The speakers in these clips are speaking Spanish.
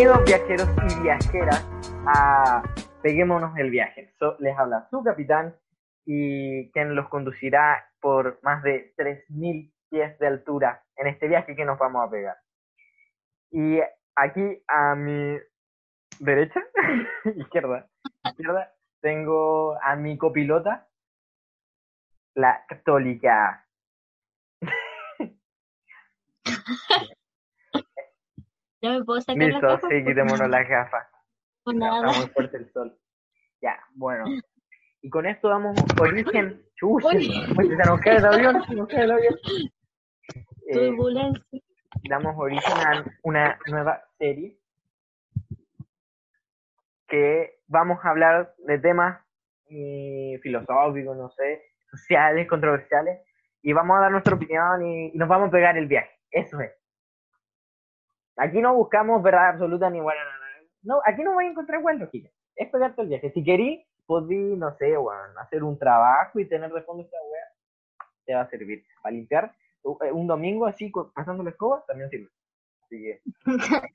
Viajeros y viajeras a Peguémonos el viaje. So- les habla su capitán y quien los conducirá por más de 3.000 pies de altura en este viaje que nos vamos a pegar. Y aquí a mi derecha, izquierda, izquierda, tengo a mi copilota, la católica. Ya me puedo sacar las Listo, gafas, sí, quitémonos las gafas. no nada. Está muy fuerte el sol. Ya, bueno. Y con esto damos origen. Chucha, se nos cae el avión, se nos cae el avión. Eh, Turbulencia. damos origen a una nueva serie que vamos a hablar de temas eh, filosóficos, no sé, sociales, controversiales, y vamos a dar nuestra opinión y, y nos vamos a pegar el viaje. Eso es. Aquí no buscamos verdad absoluta ni buena, no, aquí no voy a encontrar igual lógica. Es pegarte el viaje. Si querís, podí, no sé, bueno, hacer un trabajo y tener de fondo esta wea, te va a servir. Para limpiar eh, un domingo así, pasando la escoba, también sirve. Así que,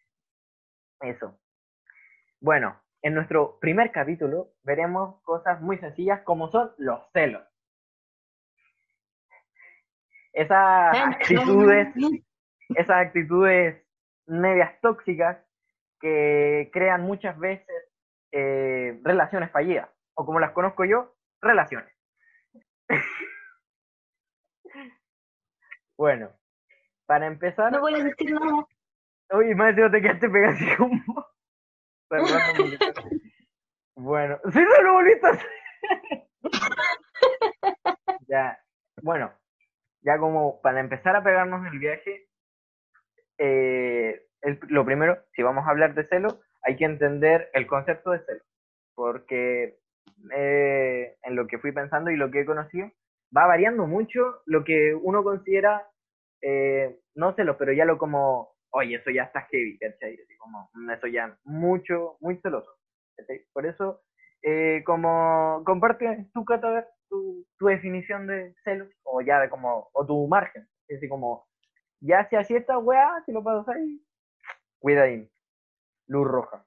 eso. Bueno, en nuestro primer capítulo veremos cosas muy sencillas como son los celos. Esas actitudes esas actitudes medias tóxicas que crean muchas veces eh, relaciones fallidas, o como las conozco yo, relaciones. bueno, para empezar, No voy a decir nada. Oye, Mateo, te quedaste pegado así como. Perdón, bueno, sí, no lo volviste a hacer. ya, bueno, ya como para empezar a pegarnos el viaje, eh, el- lo primero, si vamos a hablar de celo, hay que entender el concepto de celo, porque eh, en lo que fui pensando y lo que he conocido, va variando mucho lo que uno considera, eh, no celos, pero ya lo como, oye, eso ya está heavy, ¿cachai? Así como, mm, eso ya mucho, muy celoso. Por eso, eh, como, comparte tu, Cata, tu, definición de celos, o ya de como, o tu margen, decir, como, ya si así esta weá, si lo pasas ahí, cuida ahí, luz roja.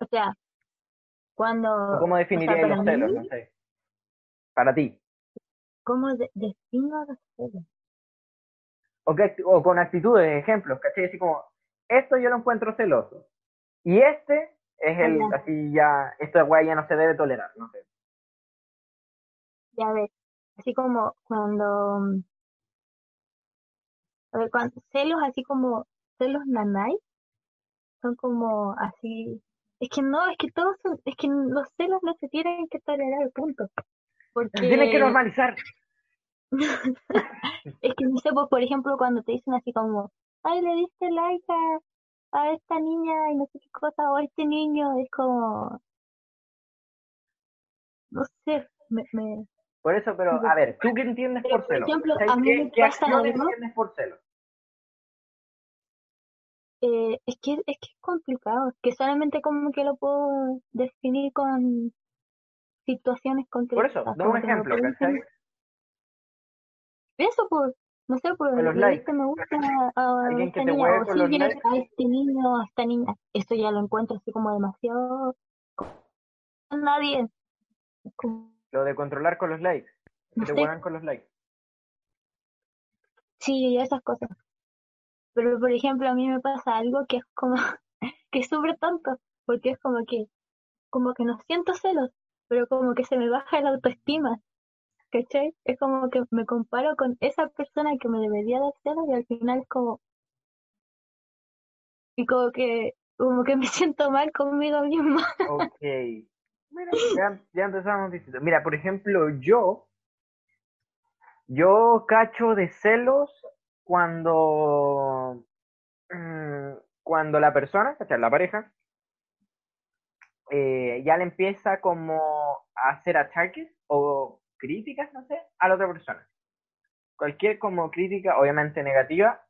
O sea, cuando. ¿O ¿Cómo definirías para los mí- celos? No sé. Para ti. ¿Cómo de- defino los celos? O, que o con actitudes, ejemplos, ¿cachai? Así como, esto yo lo encuentro celoso. Y este es el, así ya, esta weá ya no se debe tolerar, no sé. Ya ves, así como cuando. A ver, cuando, celos así como celos nanay, son como así. Es que no, es que todos son, es que los celos no se tienen que tolerar, punto. Porque Tienes que normalizar. Es que no sé, pues, por ejemplo, cuando te dicen así como, ay, le diste like a, a esta niña y no sé qué cosa, o a este niño, es como, no sé, me, me, Por eso, pero, a ver, ¿tú qué entiendes Pero, por por ejemplo, a mí ¿Qué, me qué pasa acciones entiendes por celos? Eh, es que, es que es complicado, que solamente como que lo puedo definir con situaciones Por concretas. eso, da un ejemplo, ¿cachai? Eso, pues, no sé, pues, los likes. me gusta a Alguien esta que niña, o a este niño, a esta niña, eso ya lo encuentro así como demasiado nadie. Lo de controlar con los likes. Que No te con los likes. Sí, esas cosas. Pero, por ejemplo, a mí me pasa algo que es como, que es súper tonto, porque es como que, como que no siento celos, pero como que se me baja la autoestima, ¿cachai? Es como que me comparo con esa persona que me debería dar celos y al final es como, y como que, como que me siento mal conmigo misma. Ok. Mira, ya, ya empezamos distinto. Mira, por ejemplo, yo, yo cacho de celos cuando, mm, cuando la persona, ¿cachai? La pareja, eh, ya le empieza como a hacer ataques o críticas, no sé, a la otra persona. Cualquier como crítica, obviamente negativa,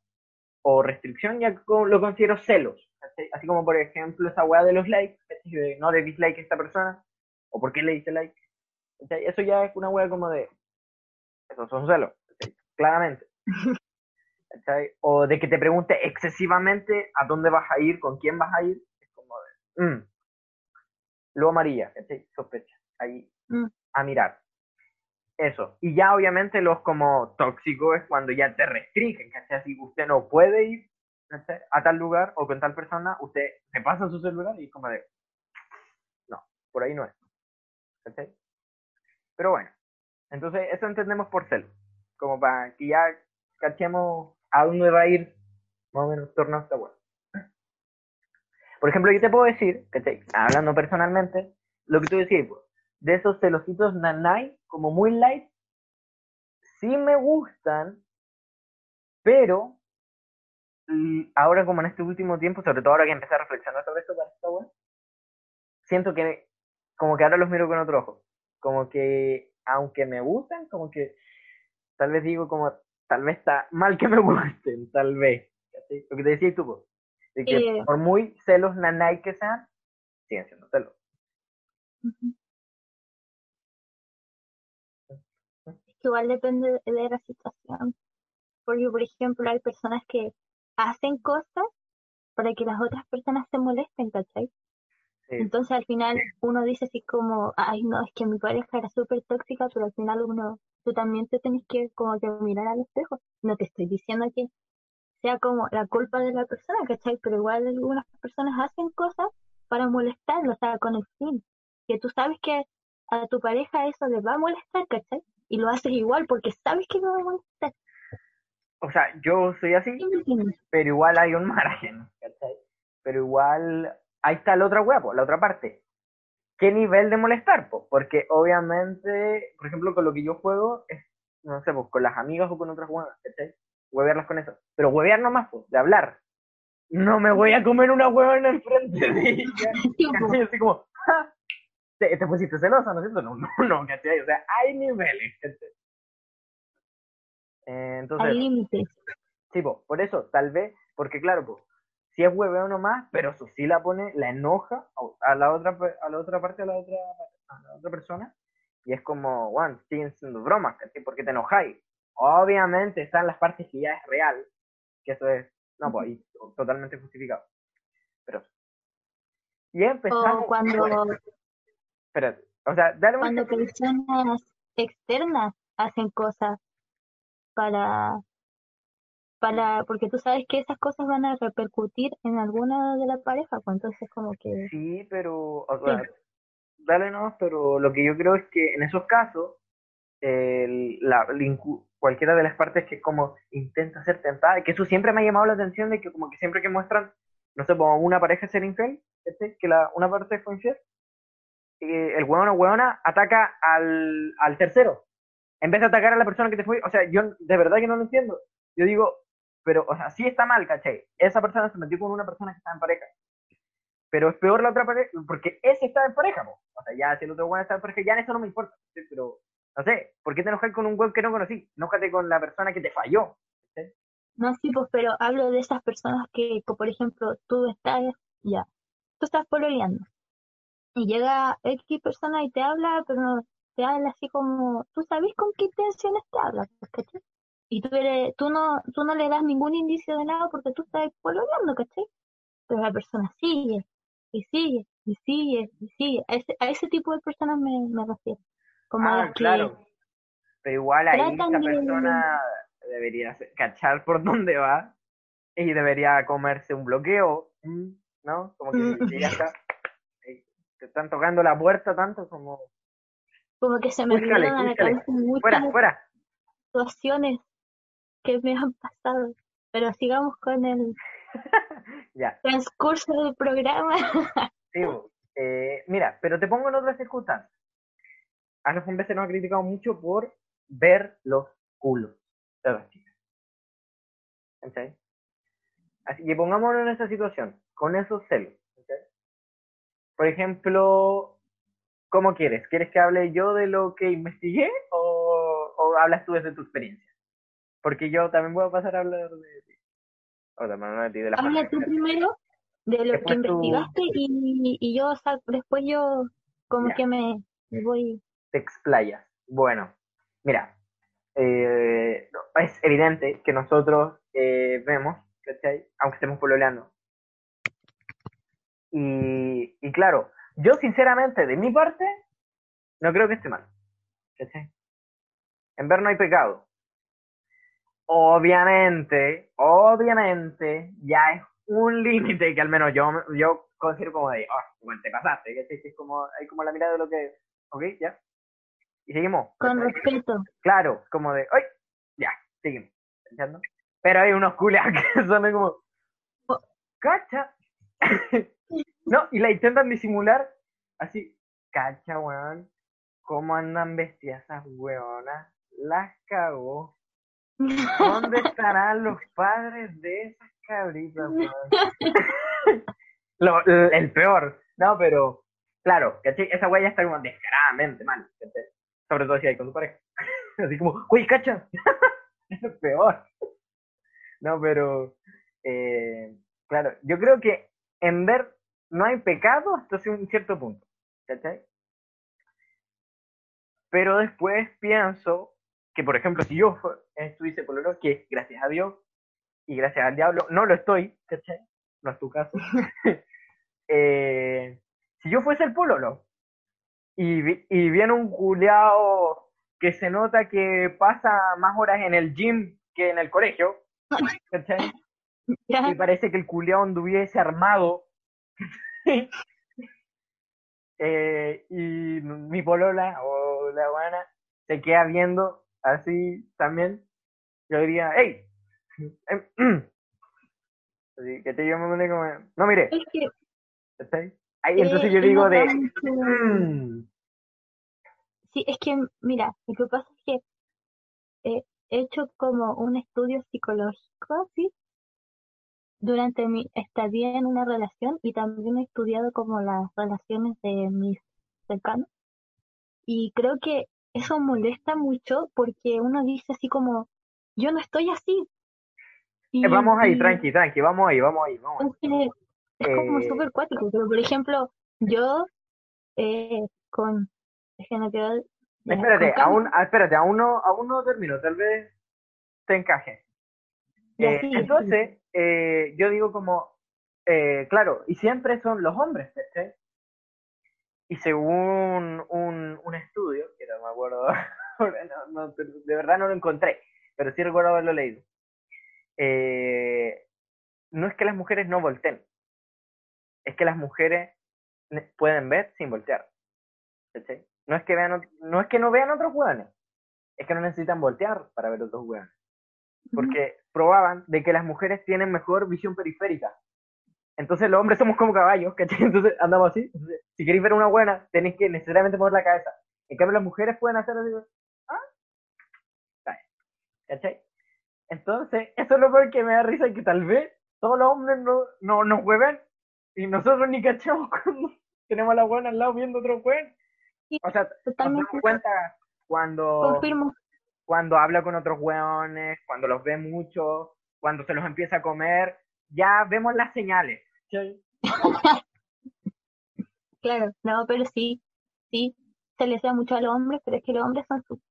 o restricción, ya lo considero celos. ¿cachai? Así como, por ejemplo, esa weá de los likes, de no le dislike a esta persona, o por qué le dice like. Eso ya es una weá como de. Esos son celos, claramente. ¿cachai? O de que te pregunte excesivamente a dónde vas a ir, con quién vas a ir. Es como de, mm. Luego amarilla, ¿cachai? Sospecha. Ahí, Mm. a mirar. Eso. Y ya obviamente los como tóxicos es cuando ya te restringen, ¿cachai? Si usted no puede ir ¿cachai? a tal lugar o con tal persona, usted se pasa su celular y es como de, no, por ahí no es. ¿cachai? Pero bueno, entonces eso entendemos por celo. Como para que ya cachemos a dónde va a ir más o menos torno a esta web. Por ejemplo, yo te puedo decir, ¿cachai? hablando personalmente, lo que tú decías, pues, de esos celositos nanay, como muy light, sí me gustan, pero ahora como en este último tiempo, sobre todo ahora que empecé a reflexionar sobre esto para esta siento que como que ahora los miro con otro ojo. Como que, aunque me gustan, como que tal vez digo como, tal vez está mal que me gusten, tal vez. Lo que te decía tú, po, de que Eh. por muy celos nanay que sean, siguen siendo celos. Es que igual depende de, de la situación. Porque, por ejemplo, hay personas que hacen cosas para que las otras personas se molesten, ¿cachai? Sí. Entonces al final uno dice así como, ay no, es que mi pareja era súper tóxica, pero al final uno, tú también te tenés que como que mirar al espejo. No te estoy diciendo que sea como la culpa de la persona, ¿cachai? Pero igual algunas personas hacen cosas para molestarlo, o sea, con el fin. Que tú sabes que a tu pareja eso le va a molestar, ¿cachai? Y lo haces igual porque sabes que no va a molestar. O sea, yo soy así, pero igual hay un margen, ¿cachai? Pero igual, ahí está la otra hueá, po, la otra parte. ¿Qué nivel de molestar? po? Porque obviamente, por ejemplo, con lo que yo juego, es, no sé, pues con las amigas o con otras huevas, ¿cachai? Huevearlas con eso. Pero huevear nomás, pues, de hablar. No me voy a comer una hueva en el frente de ella. Así como, "Ja, te, te pusiste celosa, ¿no es cierto? No, no, no, ¿cachai? O sea, hay niveles, ¿cachai? Eh, entonces, Hay límites. Sí, po, por eso, tal vez, porque claro, po, si es hueveo nomás, pero eso sí la pone, la enoja a- la otra a la otra parte, a la otra, a la otra persona, y es como, bueno, siguen siendo bromas, ¿cachai? ¿Por qué te enojáis? Obviamente están las partes que ya es real, que eso es, no, pues ahí totalmente justificado. Pero, y empezamos, O cuando, espérate, o sea, dale un cuando personas externas hacen cosas para, para, porque tú sabes que esas cosas van a repercutir en alguna de la pareja, pues entonces como que, Sí, pero, o sea, dale no, pero lo que yo creo es que en esos casos, el- la, incu- cualquiera de las partes que como intenta ser tentada, y que eso siempre me ha llamado la atención de que como que siempre que muestran, no sé, como una pareja ser infiel, que la, una parte fue infiel, eh, el hueón o hueona ataca al, al tercero, en vez de atacar a la persona que te fue, o sea, yo de verdad que no lo entiendo. Yo digo, pero, o sea, sí está mal, ¿cachai? Esa persona se metió con una persona que está en pareja. Pero es peor la otra pareja, porque ese está en pareja, po. O sea, ya si el otro weón está en pareja, ya en eso no me importa. ¿sí? Pero, no sé, ¿por qué te enojas con un web que no conocí? Enójate con la persona que te falló. no, sí, pues, pero hablo de esas personas que, por ejemplo, tú estás, ya, tú estás pololeando, y llega X persona y te habla, pero no, te habla así como, tú sabes con qué intenciones te habla, ¿cachai? Y tú, eres, tú, no, tú no le das ningún indicio de nada porque tú estás pololeando, ¿cachai? Pero la persona sigue, y sigue, y sigue, y sigue. A ese, a ese tipo de personas me, me refiero. Como Ah, que claro. Pero igual ahí esa de- persona debería cachar por dónde va y debería comerse un bloqueo, ¿mm? ¿no? Como que Mm. ya está, eh, te están tocando la puerta tanto como, como que se me vinieron a la cabeza muchas fuera, fuera. situaciones que me han pasado. Pero sigamos con el Ya. transcurso del programa. Sí. Eh, mira, pero te pongo en otras circunstancias. A los hombres se nos ha criticado mucho por ver los culos de las chicas. ¿Cachai? Así que pongámonos en esa situación, con esos celos. ¿cachai? Por ejemplo, ¿cómo quieres? ¿Quieres que hable yo de lo que investigué o, o hablas tú desde tu experiencia? Porque yo también voy a pasar a hablar de ti. O no de ti, de la Habla tú primero de lo que tú- investigaste y, y yo sa- después yo como Ya. que me, me voy. te explayas. Bueno, mira, eh, es evidente que nosotros eh, vemos, ¿cachai? Aunque estemos pololeando. Y, y claro, yo sinceramente, de mi parte, no creo que esté mal. ¿cachai? En ver no hay pecado. Obviamente, obviamente, ya es un límite que al menos yo, yo considero como de, ah, bueno, te pasaste, que es como, hay como la mirada de lo que, ok, ya. Y seguimos. Con respeto. Claro, como de, ¡ay! Ya, seguimos. ¿Entiendes? Pero hay unos culiados que son como, ¡cacha! no, y la intentan disimular así, ¡cacha, weón! ¿Cómo andan vestidas esas weonas? Las cagó. ¿Dónde estarán los padres de esas cabritas? Lo, el peor. No, pero, claro, ¿cachai? Esa wea ya está como descaradamente mal. ¿cachai? Sobre todo si hay con tu pareja. Así como, uy, cacha. es peor. No, pero, eh, claro, yo creo que en ver no hay pecado hasta un cierto punto. ¿Cachai? Pero después pienso que, por ejemplo, si yo estuviese pololo, que gracias a Dios y gracias al diablo, no lo estoy, ¿cachai? No es tu caso. eh, si yo fuese el pololo y, y viene un culeado que se nota que pasa más horas en el gym que en el colegio, ¿cachai? Y parece que el culeado anduviese armado. eh, y mi polola o la buena se queda viendo así también. Yo diría, hey, así que te yo me como, no mire, Ahí, entonces yo digo de... Mm". Sí, es que, mira, lo que pasa es que he hecho como un estudio psicológico, ¿sí? Durante mi estadía en una relación y también he estudiado como las relaciones de mis cercanos. Y creo que eso molesta mucho porque uno dice así como, yo no estoy así. Eh, vamos ahí, tranqui, tranqui, vamos ahí, vamos ahí, vamos ahí. Es como eh, súper cuático, pero por ejemplo, yo eh, con general Espérate, aún, ah, espérate, aún no, aún no termino, tal vez te encaje. Eh, entonces, eh, yo digo como, eh, claro, y siempre son los hombres, ¿sí? Y según un, un estudio, que no me acuerdo, no, de verdad no lo encontré, pero sí recuerdo haberlo leído. no es que las mujeres no volteen, es que las mujeres pueden ver sin voltear. No es que vean, no es que no vean otros hueones, es que no necesitan voltear para ver otros hueones. Porque probaban de que las mujeres tienen mejor visión periférica. Entonces los hombres somos como caballos, ¿cachai? Entonces andamos así. si queréis ver una buena, tenéis que necesariamente mover la cabeza. En cambio las mujeres pueden hacer así, ah, ¿cachai? Entonces, eso es lo peor que me da risa, que tal vez todos los hombres no, no nos hueven y nosotros ni cachamos cuando tenemos a la buena al lado viendo otro juego. o sea, totalmente. nos cuenta cuando, Confirmo. cuando habla con otros hueones, cuando los ve mucho, cuando se los empieza a comer, ya vemos las señales. claro, no, pero sí, sí, se les da mucho a los hombres, pero es que los hombres son súper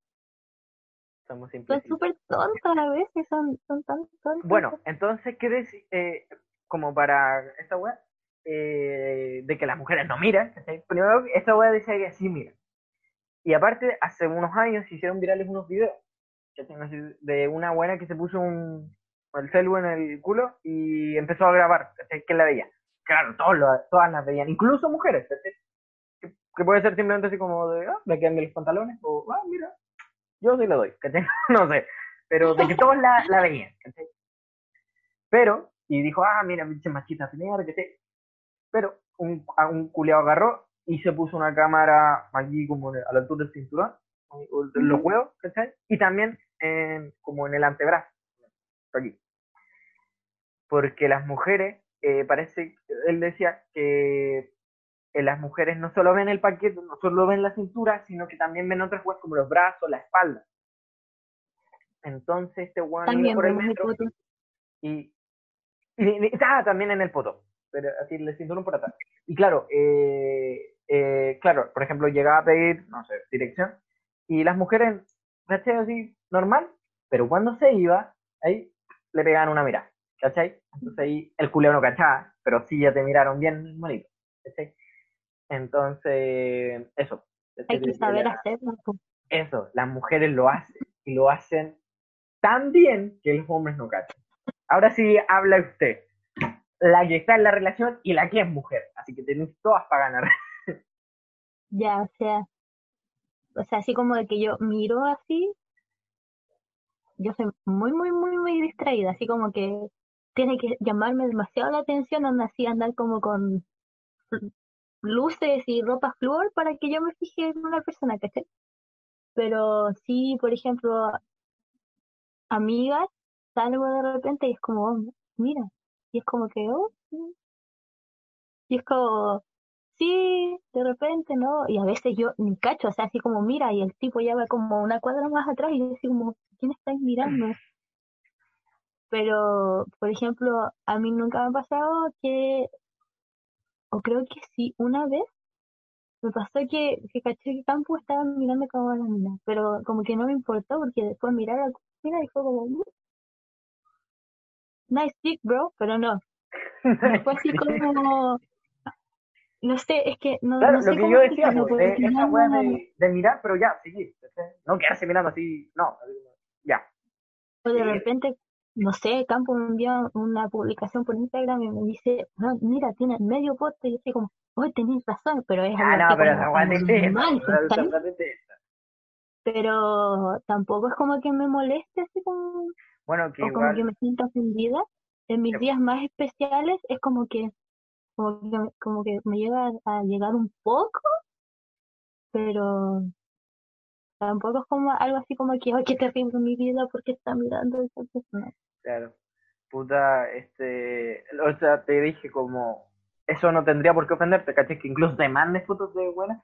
son súper tontos a veces, son, son tan tontos. Bueno, entonces, ¿qué decir? Eh, como para esta web, eh, de que las mujeres no miran. Primero, esta wea decía que sí mira. Y aparte, hace unos años se hicieron virales unos videos de una buena que se puso un, el celu en el culo y empezó a grabar, que la veía. Claro, todos todas las veían, incluso mujeres, que, puede ser simplemente así como de, ah, de que los pantalones, o, ah, mira, yo sí le doy, no sé, pero de que todos la, la veían, Pero, y dijo, ah, mira, pinche machita, que te pero un, un culeado agarró y se puso una cámara aquí como a la altura del cinturón, los huevos, ¿cachai? Y también en, como en el antebrazo, aquí. Porque las mujeres, eh, parece, él decía que las mujeres no solo ven el paquete, no solo ven la cintura, sino que también ven otras cosas como los brazos, la espalda. Entonces este iba por el metro y, y, ah, también en el poto pero así le cinturón por atrás. Y claro, eh, eh, claro, por ejemplo, llegaba a pedir, no sé, dirección, y las mujeres ¿cachai? Así, normal, pero cuando se iba, ahí le pegaban una mirada, ¿cachai? Entonces ahí el culeo no cachaba, pero sí ya te miraron bien bonito, ¿cachai? Entonces, eso. Hay que saber hacerlo. Eso, las mujeres lo hacen y lo hacen tan bien que los hombres no cachan. Ahora sí habla usted, la que está en la relación y la que es mujer, así que tenéis todas para ganar. Ya, o sea, o sea, así como de que yo miro así, yo soy muy, muy, muy, muy distraída, así como que tiene que llamarme demasiado la atención, anda así, andar como con luces y ropa flor para que yo me fije en una persona, ¿cachai? Pero sí, por ejemplo, amigas, salgo de repente y es como, oh, mira, y es como que, oh, y es como, sí, de repente, ¿no? Y a veces yo ni cacho, o sea, así como mira, y el tipo ya va como una cuadra más atrás y yo así como, ¿quién está mirando? Pero, por ejemplo, a mí nunca me ha pasado que, o creo que sí, una vez me pasó que, que caché que Campo estaba mirando como a la mina, pero como que no me importó porque después mirar a la mina y fue como, mm, nice dick, bro, pero no. fue así como, no sé, es que no, claro, no sé lo que cómo yo decía, pues, porque de, esa no- weá de, de mirar, pero ya, seguir. No quedarse mirando así, no, ya. O de repente, no sé, Campo me envió una publicación por Instagram y me dice, no, mira, tiene medio poste y yo así como, oh, tenés razón, pero es Ah, algo no, pero interesa. Pero tampoco es como que me moleste así como, Bueno, que o como que me sienta ofendida. En mis Sí. días más especiales es como que, como que, como que me llega a llegar un poco, pero tampoco es como algo así como que, ay, qué terrible mi vida porque está mirando esa persona. Claro, puta, este, o sea, te dije como, eso no tendría por qué ofenderte, ¿cachai? Que incluso te mandes fotos de buenas,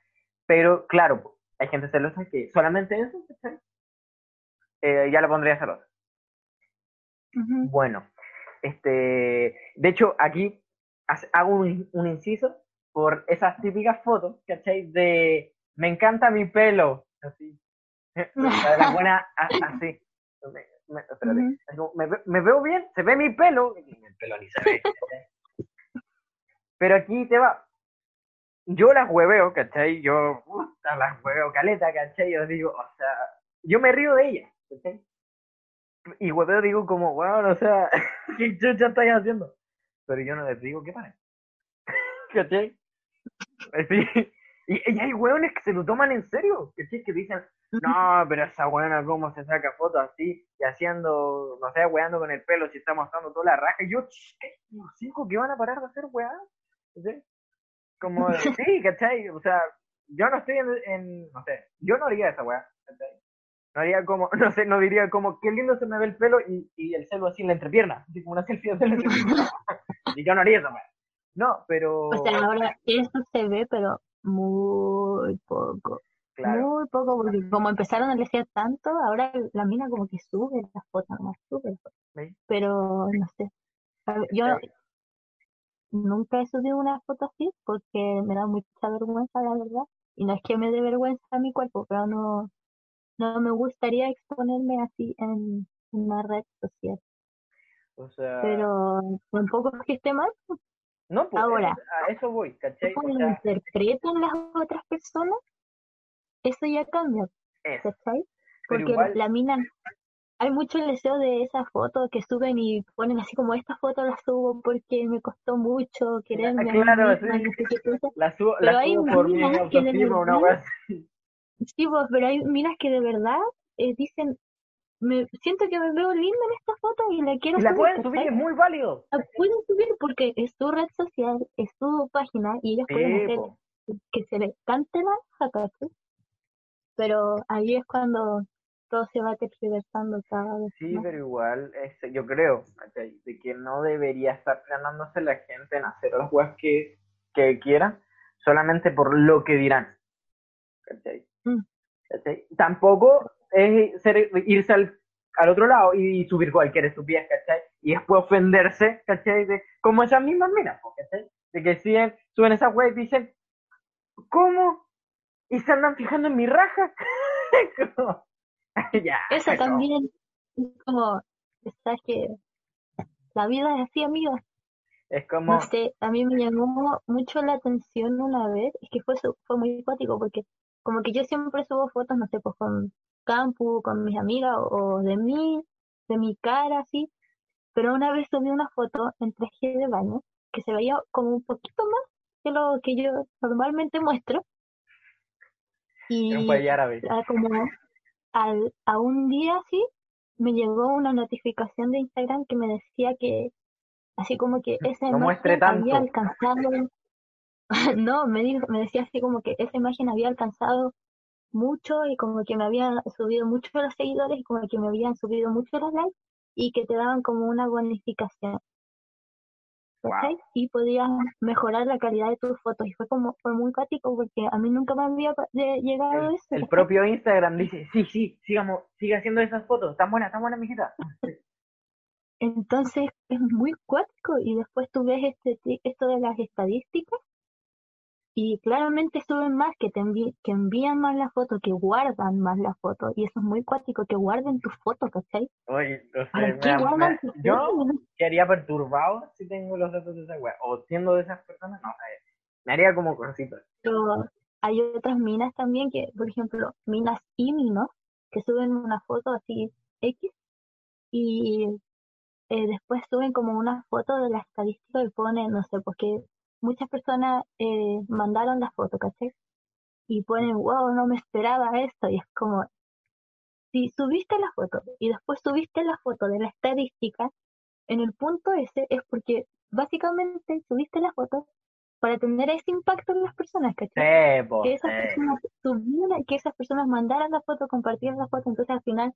pero claro, hay gente celosa que solamente eso, ¿cachai? Eh, ya la pondría celosa. Ujú. Bueno, este, de hecho, aquí hago un, un inciso por esas típicas fotos, ¿cachai? De me encanta mi pelo, así. La de la buena, así. Me, me- espérate, es como, me, me veo bien, se ve mi pelo, el pelo ni se ve. Pero aquí te va. Yo las hueveo, ¿cachai? Yo puta, las hueveo caleta, ¿cachai? Yo digo, o sea, yo me río de ellas, ¿cachai? Y hueveo digo como, bueno, o sea, ¿qué chucha estáis haciendo? Pero yo no les digo que paren. ¿Cachai? Así. Y, y hay hueones que se lo toman en serio, ¿cachai? Que dicen, no, pero esa hueona cómo se saca fotos así y haciendo, no sé, hueando con el pelo si está mostrando toda la raja. Y yo, "Ch, ¿qué? Cinco que van a parar de hacer hueá. ¿Cachai? Como, sí, ¿cachai? O sea, yo no estoy en, en- no sé, yo no haría esa hueá, ¿cachai? No haría como, no sé, no diría como, qué lindo se me ve el pelo y, y el celo así en la entrepierna, así como una selfie de la entrepierna. y yo no haría esa hueá. No, pero, O sea, ahora eso se ve, pero muy poco. Claro, Muy poco, porque como empezaron a leer tanto, ahora la mina como que sube las fotos, más sube. Pero no sé. A Yo nunca he subido una foto así porque me da mucha vergüenza, la verdad. Y no es que me dé vergüenza mi cuerpo, pero no, no me gustaría exponerme así en una red social. O sea, Pero tampoco es que esté mal, no, pues, ahora. eso- a eso voy, ¿cachai? cómo lo interpretan las otras personas, eso ya cambia. ¿cachai? Porque igual, la mina, hay mucho el deseo de esas fotos que suben y ponen así como esta foto la subo porque me costó mucho quererme a mí claro, sí. la subo, Pero la subo por mi autoestima, una. Sí, pues, pero hay minas que de verdad eh, dicen, me siento que me veo linda en esta foto y la quiero Y la subir, pueden subir, es muy válido. La pueden subir porque es su red social, es su página y ellas pueden hacer po. que se les cante la jaca, ¿sí? Pero ahí es cuando todo se va tergiversando cada vez Sí, más. pero igual, este, yo creo, ¿cachai? De que no debería estar ganándose la gente en hacer las weas que, que quieran, solamente por lo que dirán. ¿Cachai? Mm. ¿Cachai? Tampoco es ser- irse al, al otro lado y subir cualquier estupidez, ¿cachai? Y después ofenderse, ¿cachai? De, como esas mismas minas, ¿cachai? De que siguen, suben esas weas y dicen, ¿cómo? ¿Y se andan fijando en mi raja? Como, ya. Eso también es como, sabes que la vida es así, amigo. Es como, No sé, a mí me llamó mucho la atención una vez, es que fue, fue muy simpático porque como que yo siempre subo fotos, no sé, pues con Campu, con mis amigas o, o de mí, de mi cara, así, pero una vez subí una foto en traje de baño que se veía como un poquito más que lo que yo normalmente muestro un y país árabe. a como al, a un día así me llegó una notificación de Instagram que me decía que así como que esa No imagen había alcanzado no me dijo me decía así como que esa imagen había alcanzado mucho y como que me había subido mucho los seguidores y como que me habían subido mucho los likes y que te daban como una bonificación. Wow. y podías mejorar la calidad de tus fotos. Y fue como fue muy práctico porque a mí nunca me había de- llegado El, eso. el propio Instagram dice, sí, sí, sigamos, siga haciendo esas fotos, están buenas, están buenas, mijita. Entonces es muy cuático. Y después tú ves este, esto de las estadísticas y claramente suben más, que te envi- que envían más la foto, que guardan más la foto y eso es muy cuático, que guarden tus fotos, ¿cachai? Oye, sé, ¿Para me tus yo fotos? quedaría perturbado si tengo los datos de esa wea. O siendo de esas personas, no sé. Me haría como cosita. Pero hay otras minas también que, por ejemplo, minas y minos, que suben una foto así X y eh, después suben como una foto de la estadística y ponen, no sé, porque muchas personas eh, mandaron la foto, ¿cachai? Y ponen, wow, no me esperaba esto. Y es como, si subiste la foto y después subiste la foto de la estadística, en el punto ese es porque básicamente subiste la foto para tener ese impacto en las personas, ¿cachai? Po, que esas personas subieran, que esas personas mandaran la foto, compartieran la foto, entonces al final,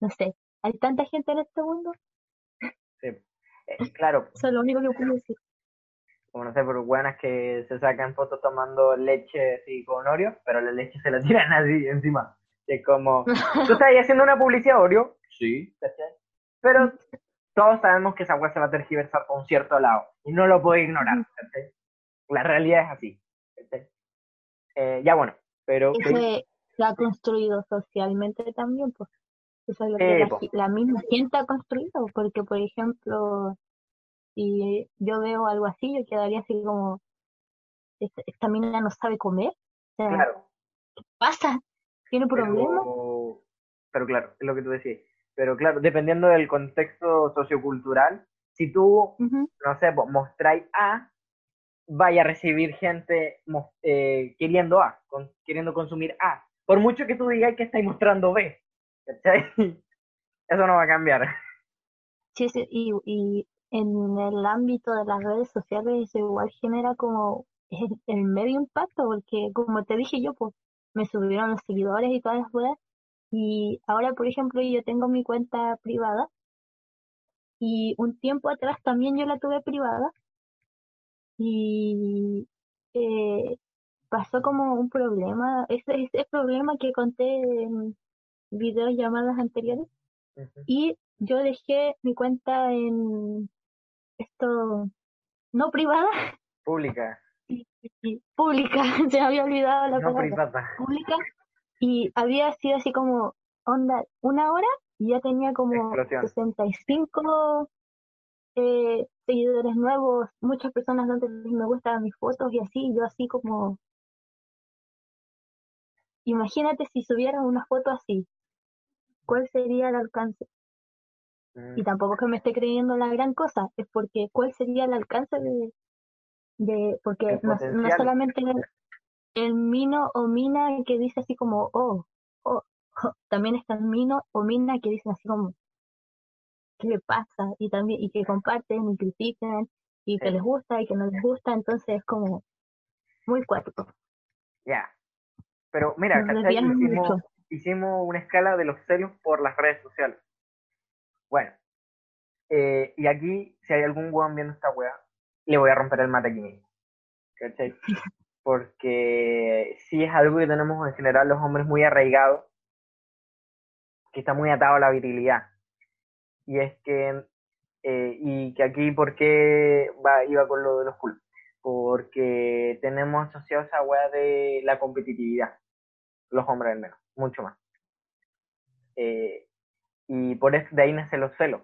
no sé, hay tanta gente en este mundo, sí. Eh, claro, eso es lo único que puedo decir. Como no sé, por buenas que se sacan fotos tomando leche así con Oreo, pero la leche se la tiran así encima. Es como, ¿tú estás ahí haciendo una publicidad Oreo? Sí. Pero todos sabemos que esa wea se va a tergiversar por un cierto lado y no lo puedo ignorar. La realidad es así. Eh, ya bueno, pero... Eso se ha construido socialmente también, pues. Eso es lo Sí, que la, gi- la misma gente ha construido, porque por ejemplo, si yo veo algo así, yo quedaría así como, esta, mina no sabe comer, o sea, Claro, ¿qué pasa? ¿Tiene problemas? pero, pero claro, es lo que tú decías. Pero claro, dependiendo del contexto sociocultural, si tú, Ujú. no sé, pues, mostráis A, vaya a recibir gente eh, queriendo A, con- queriendo consumir A. Por mucho que tú digas que estáis mostrando B, ¿cachai? Eso no va a cambiar. Sí, sí, y, y en el ámbito de las redes sociales eso igual genera como el, el medio impacto, porque como te dije yo, pues me subieron los seguidores y todas las cosas, y ahora, por ejemplo, yo tengo mi cuenta privada, y un tiempo atrás también yo la tuve privada, y eh, pasó como un problema, ese, ese problema que conté en videos llamadas anteriores, Ujú. y yo dejé mi cuenta en esto no privada Pública, y, y pública, se me había olvidado la no palabra, privada. pública, y había sido así como onda una hora y ya tenía como Explosión. 65 eh, seguidores nuevos, muchas personas dándole me gusta a mis fotos y así, yo así como imagínate si subiera una foto así, ¿cuál sería el alcance? Mm, Y tampoco es que me esté creyendo la gran cosa, es porque cuál sería el alcance de, de porque no, no solamente el, el mino o mina que dice así como, oh, oh, oh, también está el mino o mina que dicen así como, ¿qué le pasa? Y también, y que comparten y critican, y que Sí. les gusta y que no les gusta, entonces es como muy cuático. Ya. Pero mira, Hicimos, hicimos una escala de los celos por las redes sociales. Bueno, eh, y aquí, si hay algún weón viendo esta weá, le voy a romper el mate aquí mismo. ¿Cachai? Porque sí es algo que tenemos en general los hombres muy arraigados, que está muy atado a la virilidad. Y es que, eh, y que aquí, ¿por qué va, iba con lo de los culos? Porque tenemos asociado esa weá de la competitividad, los hombres al menos, mucho más. Eh, y por eso de ahí nacen los celos.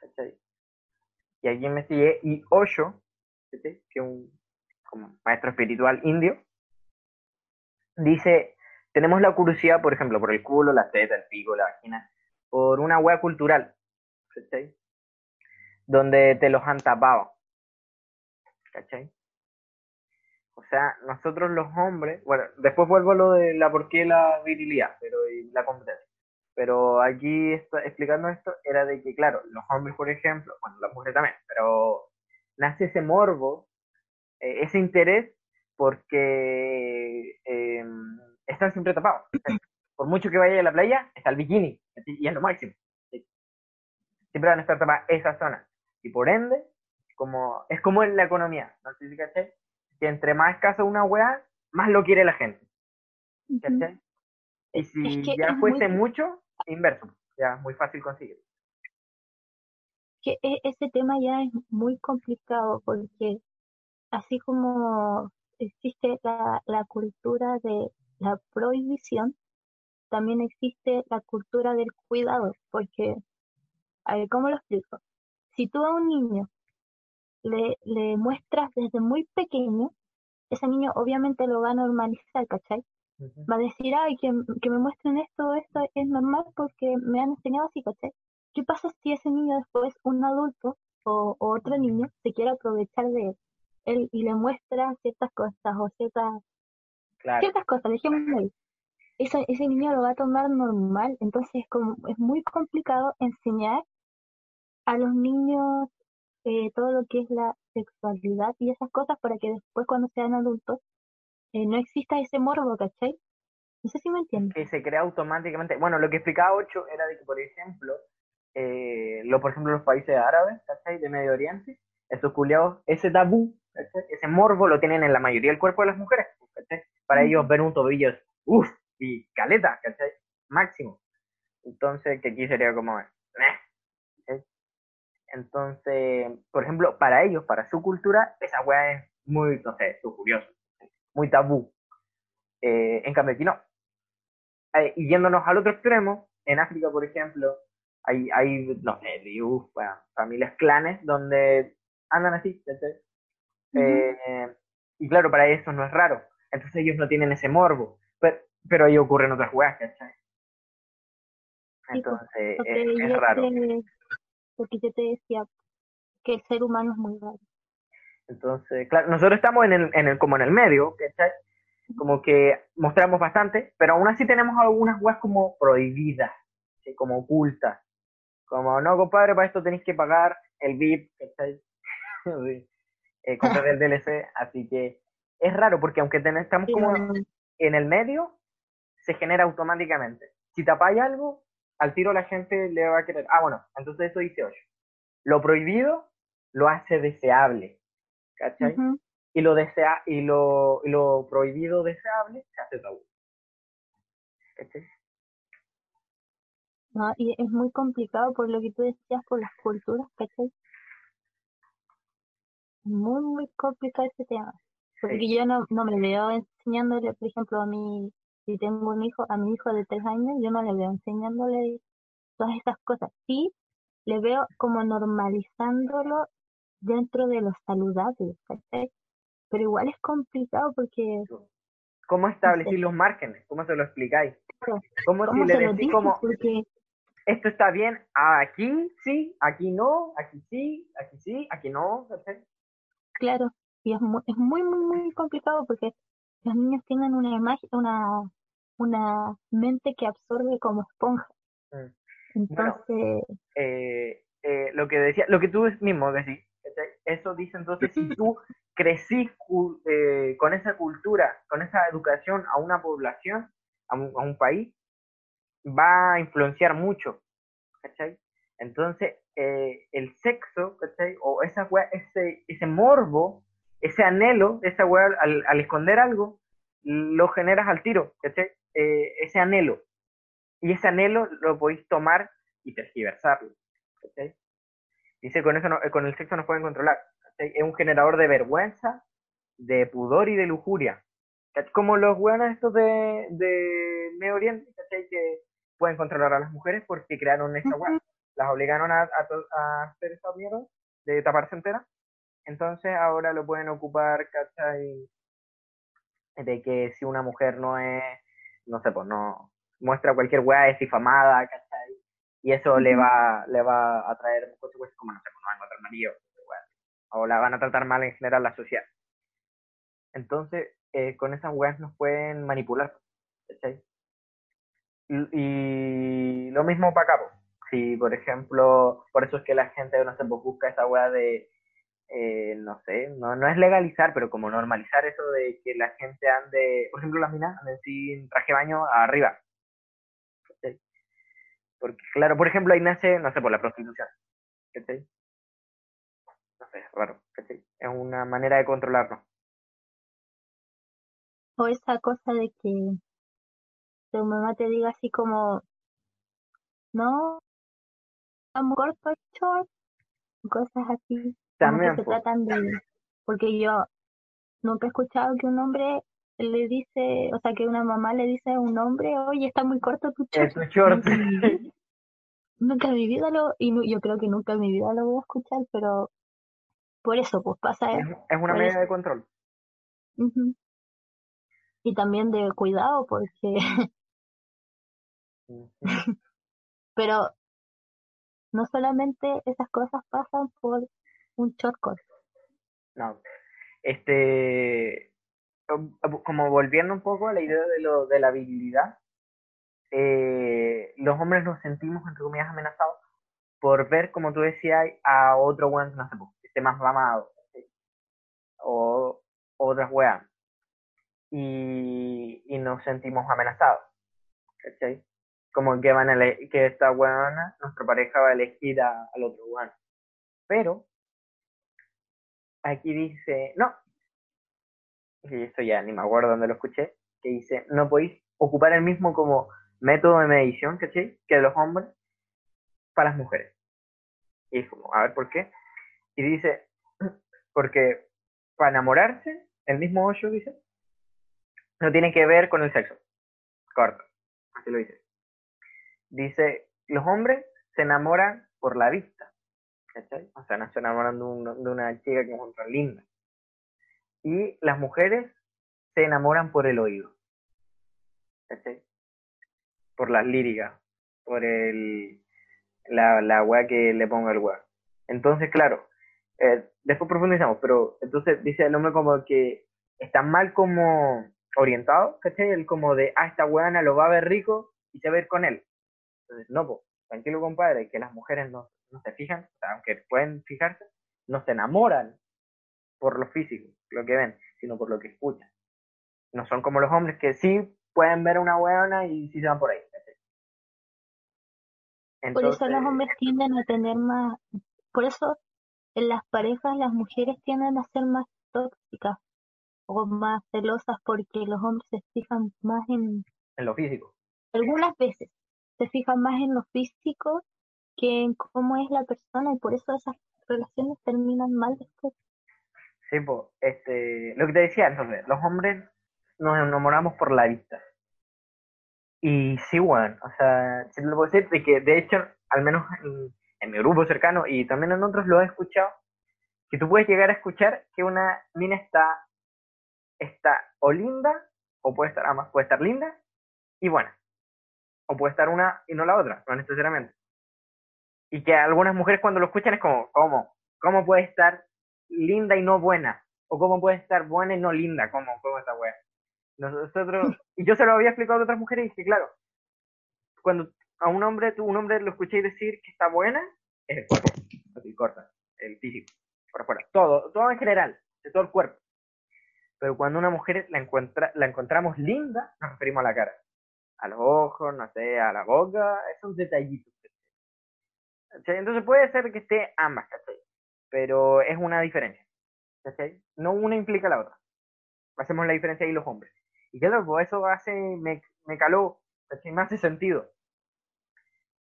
¿cachai? Y aquí investigué, y Osho, que es un maestro espiritual indio, dice, tenemos la curiosidad, por ejemplo, por el culo, la teta, el pico, la vagina, por una hueá cultural, ¿cachai? Donde te los han tapado, ¿cachai? O sea, nosotros los hombres, bueno, después vuelvo a lo de la por qué la virilidad, pero y la competencia. Pero aquí está, explicando esto era de que, claro, los hombres, por ejemplo, bueno, las mujeres también, pero nace ese morbo, eh, ese interés, porque eh, están siempre tapados. Por mucho que vaya a la playa, está el bikini, y es lo máximo. Siempre van a estar tapadas esa zona. Y por ende, como, es como en la economía, no sé si caché, que entre más escaso una weá, más lo quiere la gente. ¿Cachai? Y si ya fuese mucho, inverso, ya muy fácil conseguir. Que e, ese tema ya es muy complicado porque así como existe la, la cultura de la prohibición, también existe la cultura del cuidado, porque, a ver, ¿cómo lo explico? Si tú a un niño le, le muestras desde muy pequeño, ese niño obviamente lo va a normalizar, ¿cachai? Va a decir, ay, que, que, me muestren esto, esto es normal porque me han enseñado así, ¿cachai? ¿Qué pasa si ese niño después, un adulto o, otro niño, se quiere aprovechar de él, y le muestra ciertas cosas o ciertas, ciertas cosas, dejémoslo ahí? Ese, ese niño lo va a tomar normal, entonces es, como, es muy complicado enseñar a los niños eh, todo lo que es la sexualidad y esas cosas para que después cuando sean adultos eh, no exista ese morbo, ¿cachai? No sé si me entiendes. Que se crea automáticamente. Bueno, lo que explicaba Ocho era de que, por ejemplo, eh, lo, por ejemplo, los países árabes, ¿cachai? De Medio Oriente, esos culiados, ese tabú, Ese morbo lo tienen en la mayoría del cuerpo de las mujeres, ¿cachai? Para ellos ver un tobillo es, uff, y caleta, ¿cachai? Máximo. Entonces, que aquí sería como, Entonces, por ejemplo, para ellos, para su cultura, esa weá es muy, no sé, curioso muy tabú. Eh, en cambio aquí no. Eh, y yéndonos al otro extremo, en África, por ejemplo, hay, hay no sé, familias clanes donde andan así, eh, y claro, para eso no es raro. Entonces ellos no tienen ese morbo. Pero, pero ahí ocurren otras weas, ¿cachai? Pues, Entonces, es, raro. porque yo te decía que el ser humano es muy raro. Entonces, claro, nosotros estamos en el, en el, como en el medio, ¿cachai? Como que mostramos bastante, pero aún así tenemos algunas webs como prohibidas, como ocultas. Como, no, compadre, para esto tenéis que pagar el VIP, ¿cachai? eh, comprar el DLC, así que es raro porque aunque estamos como en el medio, se genera automáticamente. Si tapáis algo, al tiro la gente le va a querer. Ah, bueno, entonces eso dice 8. Lo prohibido lo hace deseable. ¿Cachai? Y lo desea, y lo, y lo prohibido deseable se hace tabú. ¿cachai? No, y es muy complicado por lo que tú decías, por las culturas, ¿cachai? Muy, muy complicado este tema. Porque yo no, no me veo enseñándole, por ejemplo, a mi, si tengo un hijo, a mi hijo de tres años, yo no le veo enseñándole todas estas cosas. Sí, le veo como normalizándolo dentro de los saludables, ¿cachai? Pero igual es complicado porque... ¿Cómo establecir los márgenes? ¿Cómo se lo explicáis? ¿Cómo, si le decís como... Esto está bien, aquí sí, aquí no, aquí sí, aquí sí, aquí no, ¿cachai? Claro, y es muy, es muy, muy, muy complicado porque los niños tienen una imagen, una, una mente que absorbe como esponja. Mm. Entonces... eh, eh, lo que decía, lo que tú mismo decís, eso dice entonces, si tú crecí eh, con esa cultura, con esa educación a una población, a un, país, va a influenciar mucho, ¿cachai? Entonces, eh, el sexo, ¿cachai? O esa ese, ese morbo, ese anhelo, esa weá, al, esconder algo, lo generas al tiro, ¿cachai? Eh, ese anhelo. Y ese anhelo lo podéis tomar y tergiversarlo, ¿cachai? Dice, con, eso eh, con el sexo no pueden controlar. Es un generador de vergüenza, de pudor y de lujuria. Como los buenos estos de, de Medio Oriente, Que pueden controlar a las mujeres porque crearon esa web. Las obligaron a, a, hacer esa mierda de taparse entera. Entonces ahora lo pueden ocupar, ¿cachai? De que si una mujer no es, no sé, pues no muestra cualquier weá, es difamada, ¿cachai? Y eso le va le va a traer consecuencias como, no sé, pues no van a encontrar marido, o la van a tratar mal en general la sociedad. Entonces, eh, con esas weas nos pueden manipular, ¿cachai? Y, lo mismo para acá, si por ejemplo, por eso es que la gente no se busca esa wea de eh, no sé, no, no es legalizar, pero como normalizar eso de que la gente ande, por ejemplo, las minas anden sin traje baño arriba. Porque, claro, por ejemplo, ahí nace, no sé, por la prostitución. No sé, raro. Es una manera de controlarlo. O esa cosa de que tu mamá te diga así como, no, I'm corto short, cosas así. También. se tratan de, porque yo nunca he escuchado que un hombre le dice, o sea, que una mamá le dice a un hombre, oye, está muy corto tu short. Nunca, en mi vida lo, y yo creo que nunca en mi vida lo voy a escuchar, pero por eso, pues pasa Es, es una medida de control. Y también de cuidado, porque... pero no solamente esas cosas pasan por un shortcut. No. Este, como volviendo un poco a la idea de, lo, de la habilidad, eh, los hombres nos sentimos, entre comillas, amenazados por ver, como tú decías, a otro weón, no sé, que esté más mamado, o otras weas. Y, y nos sentimos amenazados. Como que, van a que esta weona, nuestra pareja va a elegir al otro weón. Pero aquí dice, no, y esto ya ni me acuerdo dónde lo escuché, que dice, no podéis ocupar el mismo como método de medición. Que los hombres para las mujeres. Y como, a ver, ¿por qué? Y dice, porque para enamorarse, el mismo ocho dice, no tiene que ver con el sexo. Corto, así lo dice. Dice, los hombres se enamoran por la vista. O sea, no se enamoran de, una chica que linda. Y las mujeres se enamoran por el oído. Por las líricas, por el la, la weá que le ponga el weá. Entonces, claro, eh, después profundizamos, pero entonces dice el hombre como que está mal como orientado, ¿cachai? El como de, ah, esta weana lo va a ver rico y se va a ir con él. Entonces, no, tranquilo compadre, que las mujeres no, no se fijan, aunque pueden fijarse, no se enamoran por lo físico, lo que ven, sino por lo que escuchan. No son como los hombres que sí pueden ver una hueona y sí se van por ahí. por eso los hombres tienden a tener más, por eso en las parejas las mujeres tienden a ser más tóxicas o más celosas porque los hombres se fijan más en... En lo físico. Algunas veces se fijan más en lo físico que en cómo es la persona y por eso esas relaciones terminan mal después. Sí, pues, este, lo que te decía entonces, los hombres nos enamoramos por la vista. Y sí, bueno, o sea, siempre lo puedo decir de que, de hecho, al menos en, en, mi grupo cercano y también en otros lo he escuchado, que tú puedes llegar a escuchar que una mina está, está o linda, o puede estar, ambas, puede estar linda y buena. O puede estar una y no la otra, no necesariamente y que algunas mujeres cuando lo escuchan es como, ¿cómo? ¿Cómo puede estar linda y no buena? ¿O cómo puede estar buena y no linda? ¿Cómo, cómo esta wea? Nosotros, y yo se lo había explicado a otras mujeres y dije, claro, cuando a un hombre, tú, un hombre lo escuché decir que está buena, es el cuerpo, así corta, el físico, por afuera, todo, todo en general, de todo el cuerpo. Pero cuando una mujer la, encuentra, la encontramos linda, nos referimos a la cara, a los ojos, no sé, a la boca, esos detallitos entonces puede ser que esté ambas, ¿cachai? Pero es una diferencia. No una implica la otra. Hacemos la diferencia ahí los hombres. Y claro, pues eso hace, me, me caló, ¿cachai? Me hace sentido.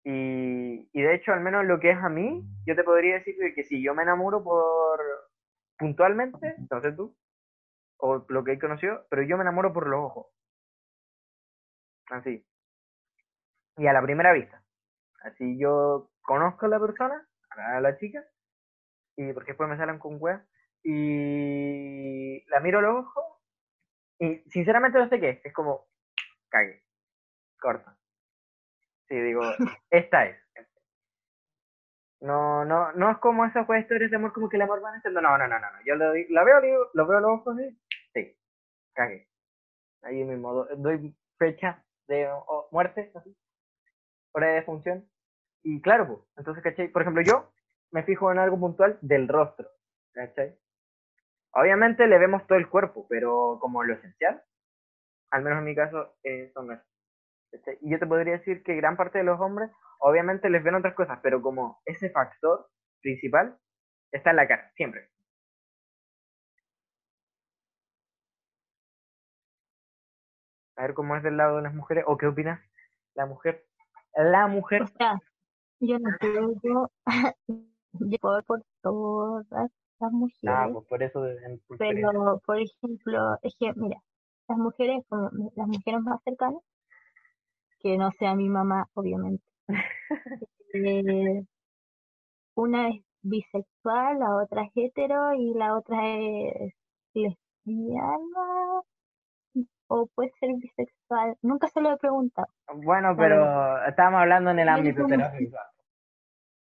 Y, y de hecho, al menos lo que es a mí, yo te podría decir que, si yo me enamoro por puntualmente, entonces tú, o lo que he conocido, pero yo me enamoro por los ojos. Así. y a la primera vista. Así yo conozco a la persona, a la chica, y porque después me salen con weas, y la miro a los ojos, y sinceramente no sé qué, es como, cague, corta. Sí, digo, esta es. No, no, no es como esas historias de amor como que el amor va naciendo. No, no, no, no. Yo lo, la veo, digo, lo veo a los ojos y sí, cague. Ahí mismo doy fecha de muerte, así, hora de función. Y claro, pues, entonces, ¿cachai? Por ejemplo, yo me fijo en algo puntual del rostro, ¿cachai? Obviamente le vemos todo el cuerpo, pero como lo esencial, al menos en mi caso, eso no es. Y yo te podría decir que gran parte de los hombres, obviamente les ven otras cosas, pero como ese factor principal está en la cara, siempre. A ver cómo es del lado de las mujeres, o qué opinas la mujer. La mujer. O sea, yo no puedo por todas las mujeres. Ah, pues por eso. pero, por ejemplo, es que, mira, las mujeres, como las mujeres más cercanas, que no sea mi mamá, obviamente. Eh, una es bisexual, la otra es hetero y la otra es lesbiana o puede ser bisexual. Nunca se lo he preguntado. Bueno, pero estábamos hablando en el ámbito heterosexual.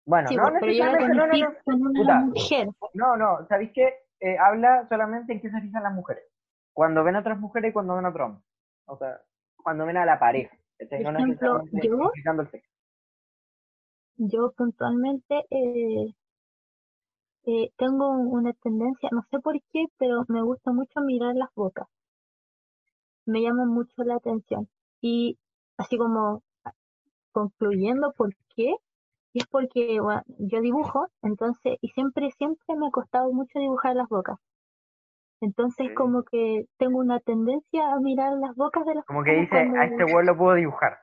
Bueno, no, pero yo no, no, no, mujer. No, no, ¿sabéis qué? Eh, habla solamente en qué se fijan las mujeres. Cuando ven a otras mujeres y cuando ven a otro hombre. O sea, cuando ven a la pareja. Por ejemplo, yo, yo puntualmente eh, eh, tengo una tendencia, no sé por qué, pero me gusta mucho mirar las bocas me llama mucho la atención. Y así como concluyendo por qué, es porque yo dibujo, entonces, y siempre, siempre me ha costado mucho dibujar las bocas. Entonces, como que tengo una tendencia a mirar las bocas de las Como que dice, a este vuelo lo puedo dibujar.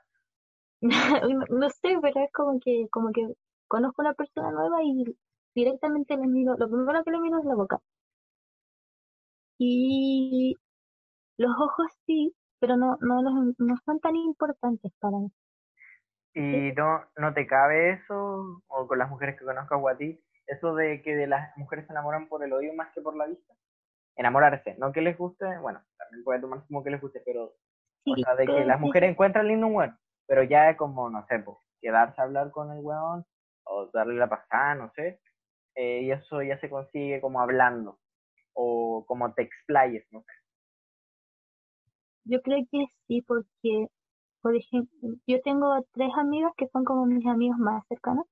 no sé, pero es como que, como que conozco a una persona nueva y directamente le miro, lo primero que le miro es la boca. Y los ojos sí, pero no, no, no son tan importantes para mí. ¿Y no, no te cabe eso, o con las mujeres que conozco a ti, eso de que de las mujeres se enamoran por el oído más que por la vista? Enamorarse, no que les guste, bueno, también puede tomar como que les guste, pero o sea, de que las mujeres encuentran lindo un weón, pero ya es como, no sé, pues, quedarse a hablar con el weón, o darle la pasada, no sé, eh, y eso ya se consigue como hablando, o como te explayes, no sé. Yo creo que sí, porque, por ejemplo, yo tengo tres amigas que son como mis amigos más cercanos.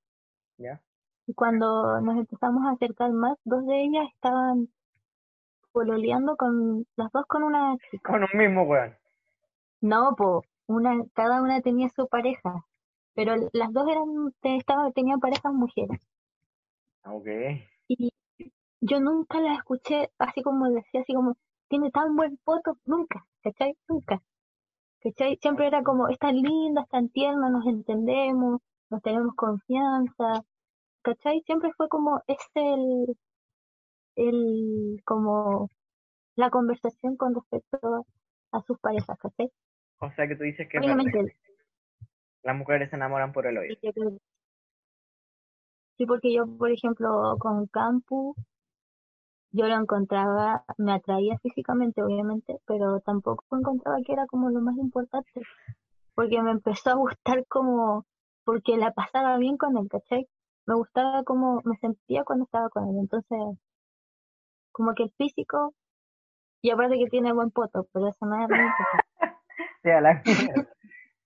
¿Ya? Y cuando nos empezamos a acercar más, dos de ellas estaban pololeando con, las dos con una chica. Con un mismo weón. No, pues, una, cada una tenía su pareja, pero las dos eran, estaban, tenían parejas mujeres. Ok. Y yo nunca las escuché así como decía, así como, tiene tan buen foto, nunca. ¿cachai? Nunca. ¿Cachai? Siempre era como, es tan linda, es tan tierna, nos entendemos, nos tenemos confianza, ¿cachai? Siempre fue como, es el, el, como, la conversación con respecto a sus parejas, ¿cachai? O sea que tú dices que las mujeres se enamoran por el oído. Sí, porque yo, por ejemplo, con Campus, yo lo encontraba, me atraía físicamente, obviamente, pero tampoco encontraba que era como lo más importante, porque me empezó a gustar como, porque la pasaba bien con él, ¿cachai? Me gustaba como me sentía cuando estaba con él, entonces, como que el físico, y aparte que tiene buen poto, pero eso no es la...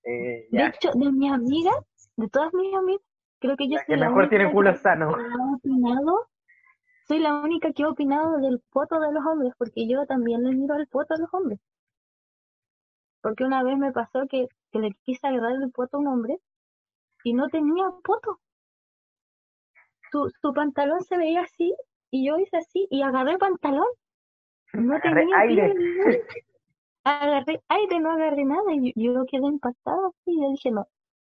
eh, de hecho, de mis amigas, de todas mis amigas, creo que yo soy la mejor tiene culo sano soy la única que ha opinado del poto de los hombres, porque yo también le miro el poto a los hombres. Porque una vez me pasó que, le quise agarrar el poto a un hombre y no tenía poto. Su, su pantalón se veía así y yo hice así y agarré el pantalón. No tenía aire. Agarré aire, no agarré nada y yo, quedé impactada y yo dije no,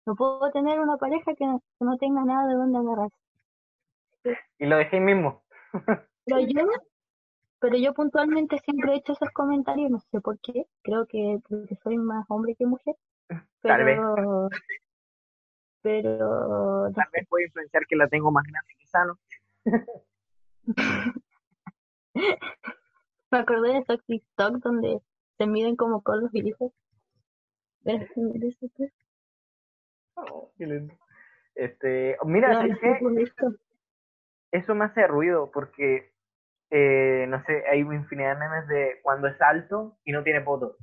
no puedo tener una pareja que no, que no tenga nada de dónde agarrarse. Y lo dejé mismo. Pero yo, pero yo puntualmente siempre he hecho esos comentarios, no sé por qué, creo que porque soy más hombre que mujer. Pero, Pero También puede influenciar que la tengo más grande que sano. me acordé de esos TikTok donde se miden como con los hijos. Este, mira, No, ¿sabes no qué? sé por esto. Eso me hace ruido porque, eh, no sé, hay infinidad de memes de cuando es alto y no tiene poto.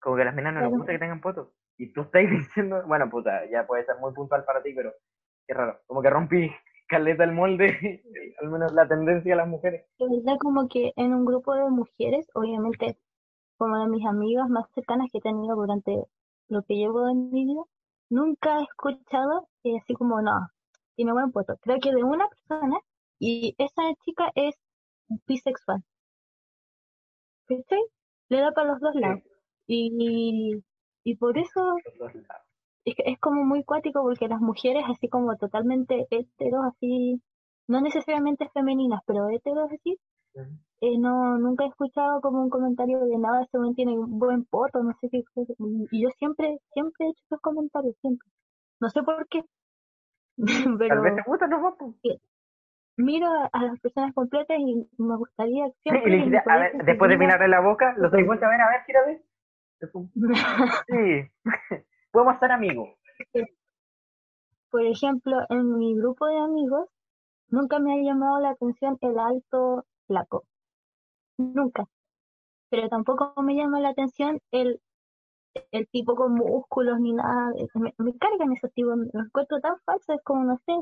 Como que a las minas no les gusta que tengan poto. Y tú estás diciendo, bueno, puta, ya puede ser muy puntual para ti, pero qué raro. Como que rompí caleta el molde, al menos la tendencia de las mujeres. De verdad, como que en un grupo de mujeres, obviamente, como de mis amigas más cercanas que he tenido durante lo que llevo en mi vida, nunca he escuchado eh, así como, no, tiene buen poto. Creo que de una persona, y esa chica es bisexual. ¿Cachai? Le da para los dos lados. Y, y por eso es, que es como muy cuático porque las mujeres así como totalmente heteros, así, no necesariamente femeninas, pero heteros así, eh, no, nunca he escuchado como un comentario de nada, ese hombre tiene un buen poto, no sé qué. Y y yo siempre, siempre he hecho esos comentarios, siempre. No sé por qué, Tal pero vez te gusta, no miro a, las personas completas y me gustaría Sí, siempre y le a ver, después de mirarle la boca, lo traes vuelta a ver, a ver, quiero ver. Sí, podemos ser amigos. Por ejemplo, en mi grupo de amigos, nunca me ha llamado la atención el alto flaco. Nunca. Pero tampoco me llama la atención el, el tipo con músculos ni nada. Me, me cargan esos tipos. Los encuentro tan falsos, es como, no sé,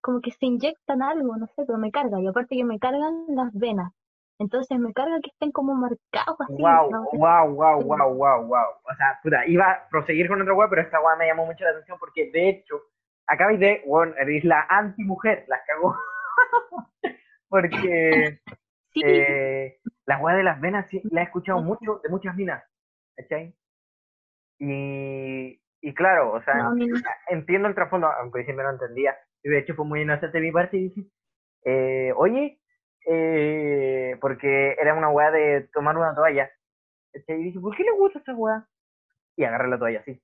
como que se inyectan algo, no sé, pero me carga. Y aparte que me cargan las venas. Entonces me carga que estén como marcados así. Wow, no wow, wow, wow, wow, wow. O sea, puta, iba a proseguir con otra weá, pero esta weá me llamó mucho la atención porque de hecho, acabáis de, bueno, eres la anti-mujer, la cagó. porque Sí, eh, la weá de las venas sí, la he escuchado mucho de muchas minas, ¿cachai? Y, y claro, o sea, no, a no. entiendo el trasfondo, aunque siempre no entendía. Y de hecho fue muy inocente de mi parte y dije, eh, oye, eh, porque era una weá de tomar una toalla. ¿cachai? Y dije, ¿por qué le gusta esa weá? Y agarré la toalla así.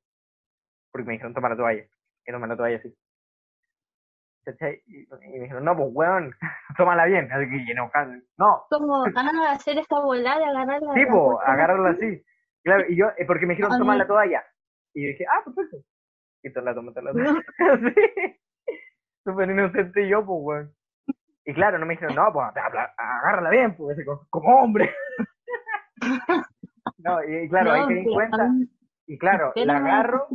Porque me dijeron, toma la toalla. Y tomé la toalla así. ¿cachai? Y, me dijeron, no, pues weón, tómala bien. Así que enojado. No, Como, ah, hacer esta volada de agarrarla. tipo, agárrala así. Claro, y yo, eh, porque me dijeron, toma la toalla. Y yo dije, ah, perfecto. Y te la tomé, te la tomé. No. sí. Súper inocente yo, pues, weón. Y claro, no me dijeron, no, pues, agárrala bien, pues, así como, hombre. no, y, claro, ahí No, te di cuenta. Y claro, la no- agarro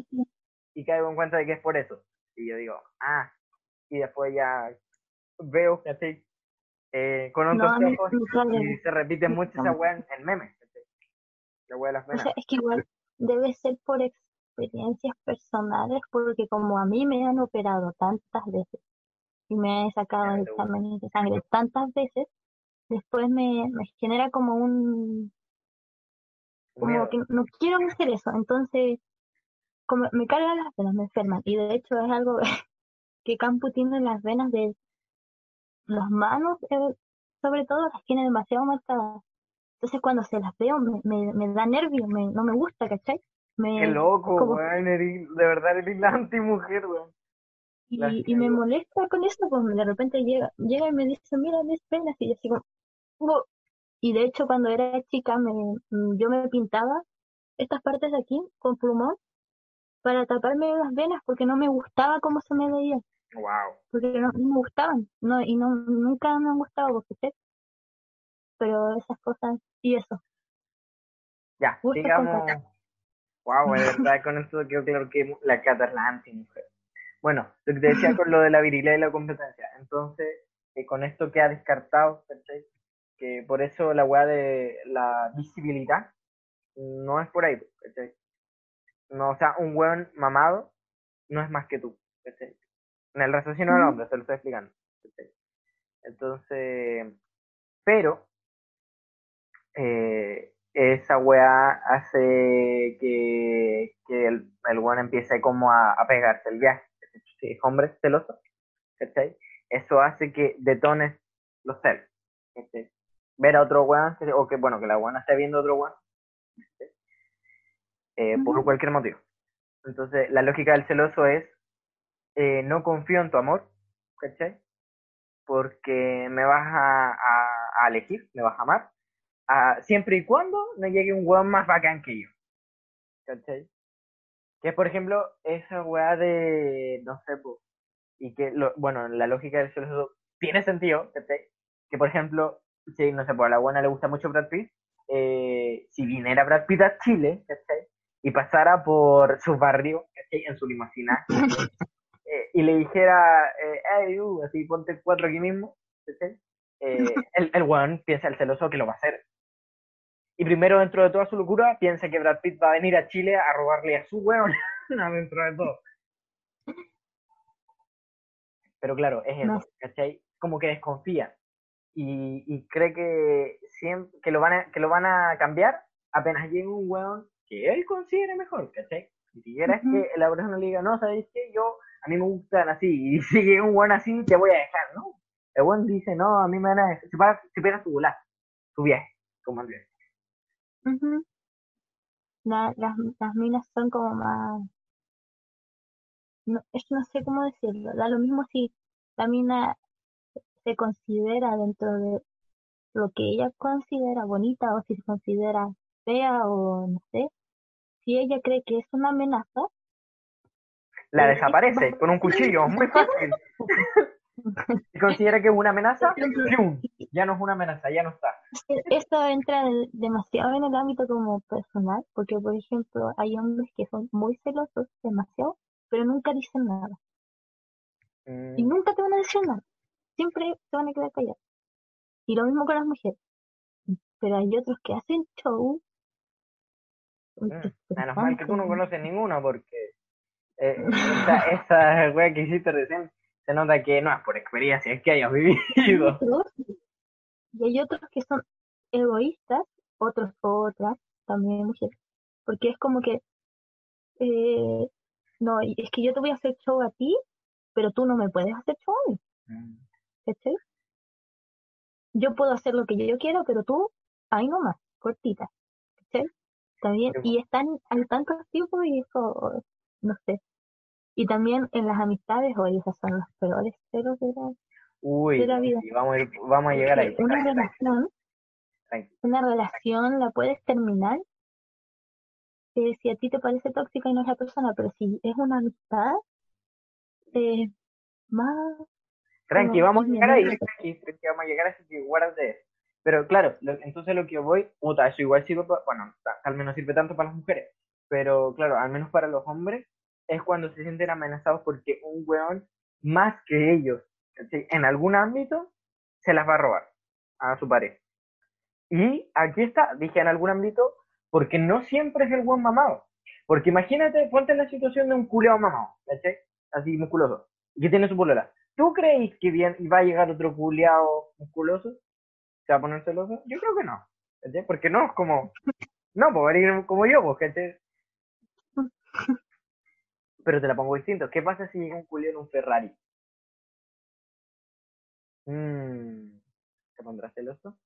y caigo en cuenta de que es por eso. Y yo digo, ah, y después ya veo, ¿cachai? Eh, con No, otros mí ojos y se repite mucho esa weá en, memes. La weá de las O sea, es que igual debe ser por experiencias personales, porque como a mí me han operado tantas veces y me he sacado te gusta. exámenes de sangre tantas veces, después me, me genera como un, como Miedo. que no quiero hacer eso, entonces como me cargan las venas, me enferman, y de hecho es algo que Campo tiene en las venas de las manos, eh, sobre todo las tiene demasiado marcadas. Entonces cuando se las veo me, me, me da nervio, me, no me gusta, ¿cachai? Me, Qué loco, como- weón, eres- de verdad eres la antimujer, weón. Y, y me molesta con eso, pues de repente llega, llega y me dice, mira mis venas, y yo así como, "Oh". Y de hecho cuando era chica me, yo me pintaba estas partes de aquí con plumón para taparme las venas porque no me gustaba cómo se me veía, Wow. porque no, no me gustaban, no, y no, nunca me han gustado, porque sé, pero esas cosas, y eso. Ya, Gusto digamos. Wow, de verdad, con esto quedó claro que la Cata es la antimujer. Bueno, lo que te decía con lo de la virilidad y la competencia. Entonces, eh, con esto queda descartado, ¿cachai? Que por eso la weá de la visibilidad no es por ahí, ¿cachai? No, o sea, un weón mamado no es más que tú, ¿cachai? En el raciocinio del hombre, se lo estoy explicando. ¿cachai? Entonces, pero eh, esa weá hace que, que el, el weón empiece como a, a pegarse el viaje. Si es hombre celoso, ¿cachai? Eso hace que detones los celos. ¿cachai? Ver a otro weón, o que bueno, que la weona esté viendo a otro weón. Eh, por cualquier motivo. Entonces, la lógica del celoso es, eh, no confío en tu amor, ¿cachai? Porque me vas a, a, a elegir, me vas a amar, a, siempre y cuando no llegue un weón más bacán que yo. ¿Cachai? Que por ejemplo, esa weá de, no sé, po, y que, lo, bueno, la lógica del celoso tiene sentido, ¿cachai? Que, por ejemplo, si, no sé, pues a la buena le gusta mucho Brad Pitt, eh, si viniera Brad Pitt a Chile, ¿cachai? Y pasara por su barrio, ¿cachai? En su limusina, eh, y le dijera, eh, hey, uh, así ponte cuatro aquí mismo, ¿cachai? Eh, el, el weón piensa el celoso que lo va a hacer. Y primero, dentro de toda su locura, piensa que Brad Pitt va a venir a Chile a robarle a su weón dentro de todo. Pero claro, es eso, No. ¿cachai? Como que desconfía. Y, y cree que, siempre, que, lo van a, que lo van a cambiar apenas llegue un weón que él considere mejor, ¿cachai? Ni siquiera es Ujú. que la persona le diga, no, ¿sabes qué? Yo, a mí me gustan así, y si llega un weón así, te voy a dejar, ¿no? El weón dice, no, a mí me van a dejar, se pega, se pega su volada, su viaje, como el viaje. Ujú. La- las, las minas son como más... No, es que no sé cómo decirlo. Da lo mismo si la mina se considera dentro de lo que ella considera bonita o si se considera fea o no sé. Si ella cree que es una amenaza, La Eh, desaparece con un cuchillo, muy fácil. Si considera que es una amenaza, ¡pium! ya no es una amenaza, ya no está. esto entra en- demasiado en el ámbito como personal, porque por ejemplo hay hombres que son muy celosos, demasiado, pero nunca dicen nada. Y Mm, nunca te van a decir nada. Siempre se van a quedar callados. Y lo mismo con las mujeres. Pero hay otros que hacen show. Mm. Menos mal que tú no conoces ninguno porque eh, esa, esa wea que hiciste recién se nota que no es por experiencia, es que hayas Hay vivido. y hay otros que son egoístas, otros otras, también mujeres. Porque es como que, eh, no, es que yo te voy a hacer show a ti, pero tú no me puedes hacer show a mí. Mm, ¿cachai? Yo puedo hacer lo que yo quiero, pero tú, ahí nomás, cortita. ¿cachai? También, y están, hay tantos tipos y eso, no sé. Y también en las amistades, oye, esas son los peores celos de la, Uy, de la vida. sí, vamos a, ir- vamos a llegar ahí. Una Tranqui, relación, tranqui. una relación la puedes terminar eh, si a ti te parece tóxica y no es la persona, pero si es una amistad, eh, más Tranqui, vamos a llegar ahí, tranqui, tranqui, vamos a llegar así que eso. Pero claro, lo- entonces lo que yo voy, puta, eso igual sirve para, bueno, al menos sirve tanto para las mujeres, pero claro, al menos para los hombres, es cuando se sienten amenazados porque un weón, más que ellos, en algún ámbito, se las va a robar a su pareja. Y aquí está, dije en algún ámbito, porque no siempre es el buen mamado. Porque imagínate, ponte en la situación de un culeado mamado. Así musculoso, y que tiene su polola. ¿Tú creéis que bien va a llegar otro culeado musculoso? ¿Se va a poner celoso? Yo creo que no. Porque no es como, no, pues va a ir como yo, pues, ¿cachai? Pero te la pongo distinto. ¿Qué pasa si llega un culiao en un Ferrari? Mm, ¿Se pondrá celoso?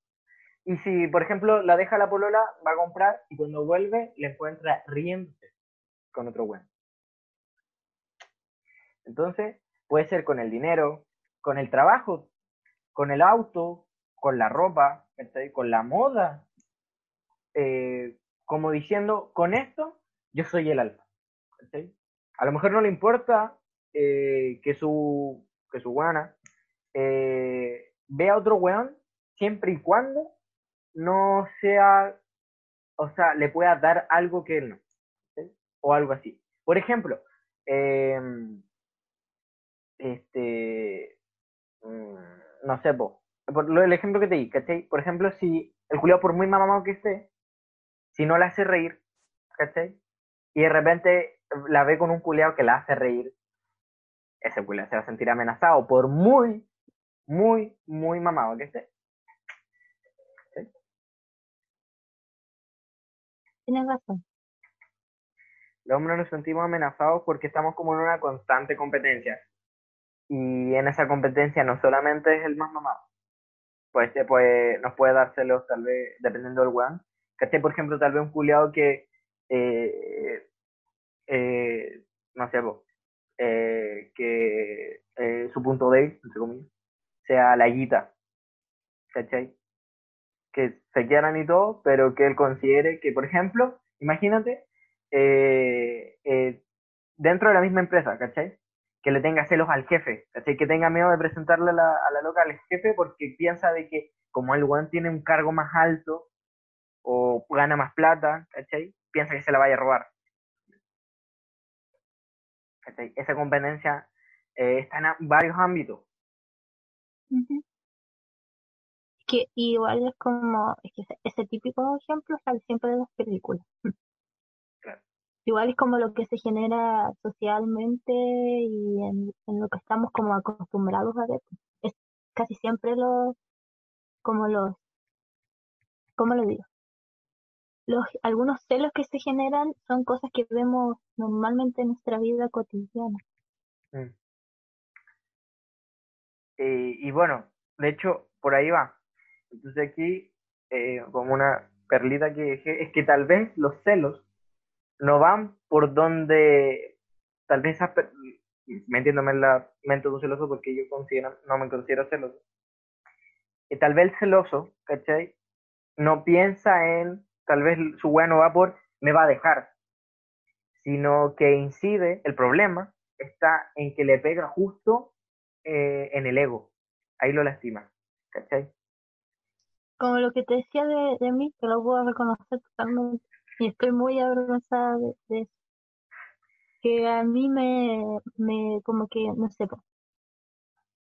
Y si, por ejemplo, la deja la polola, va a comprar y cuando vuelve le encuentra riéndose con otro weón. Entonces, puede ser con el dinero, con el trabajo, con el auto, con la ropa, con la moda. Eh, como diciendo, con esto yo soy el alfa. ¿cachai? A lo mejor no le importa eh, que su que su guana eh, vea a otro weón siempre y cuando no sea, o sea, le pueda dar algo que él no, o algo así. Por ejemplo, eh, este, mm, no sé, po, por lo, el ejemplo que te di, ¿cachai? Por ejemplo, si el culiao por muy mamado que esté, si no la hace reír, ¿cachai? Y de repente la ve con un culiao que la hace reír, ese culiao se va a sentir amenazado por muy, muy, muy mamado que esté. Tienes razón. Los hombres nos sentimos amenazados porque estamos como en una constante competencia. Y en esa competencia no solamente es el más mamado. Pues se puede, nos puede dar celos tal vez, dependiendo del weón. Que esté, por ejemplo, tal vez un culiado que, eh, eh, no sé, eh, que eh, su punto débil, entre comillas, sea la guita, ¿cachai? Que se quieran y todo, pero que él considere que, por ejemplo, imagínate, dentro de la misma empresa, ¿cachai? Que le tenga celos al jefe, ¿cachai? Que tenga miedo de presentarle a la, a la loca al jefe porque piensa de que como el weón tiene un cargo más alto o gana más plata, ¿cachai? Piensa que se la vaya a robar. Esa competencia eh, está en varios ámbitos. Que igual es como, es que ese, típico ejemplo sale siempre de las películas. Igual es como lo que se genera socialmente y en, lo que estamos como acostumbrados a ver. Es casi siempre los, como los, ¿cómo lo digo? Los, algunos celos que se generan son cosas que vemos normalmente en nuestra vida cotidiana. Mm. Eh, y bueno, de hecho, por ahí va. Entonces aquí, eh, como una perlita que dejé, es que tal vez los celos no van por donde, tal vez esas, metiéndome en la mente de un celoso porque yo considero, no me considero celoso. Y tal vez el celoso, ¿cachai? No piensa en, tal vez su bueno va por, me va a dejar, sino que incide, el problema está en que le pega justo eh, en el ego. Ahí lo lastima. ¿Cachai? Como lo que te decía de, de mí, que lo puedo reconocer totalmente. Y estoy muy avergonzada de, eso. Que a mí me, me, como que, no sé,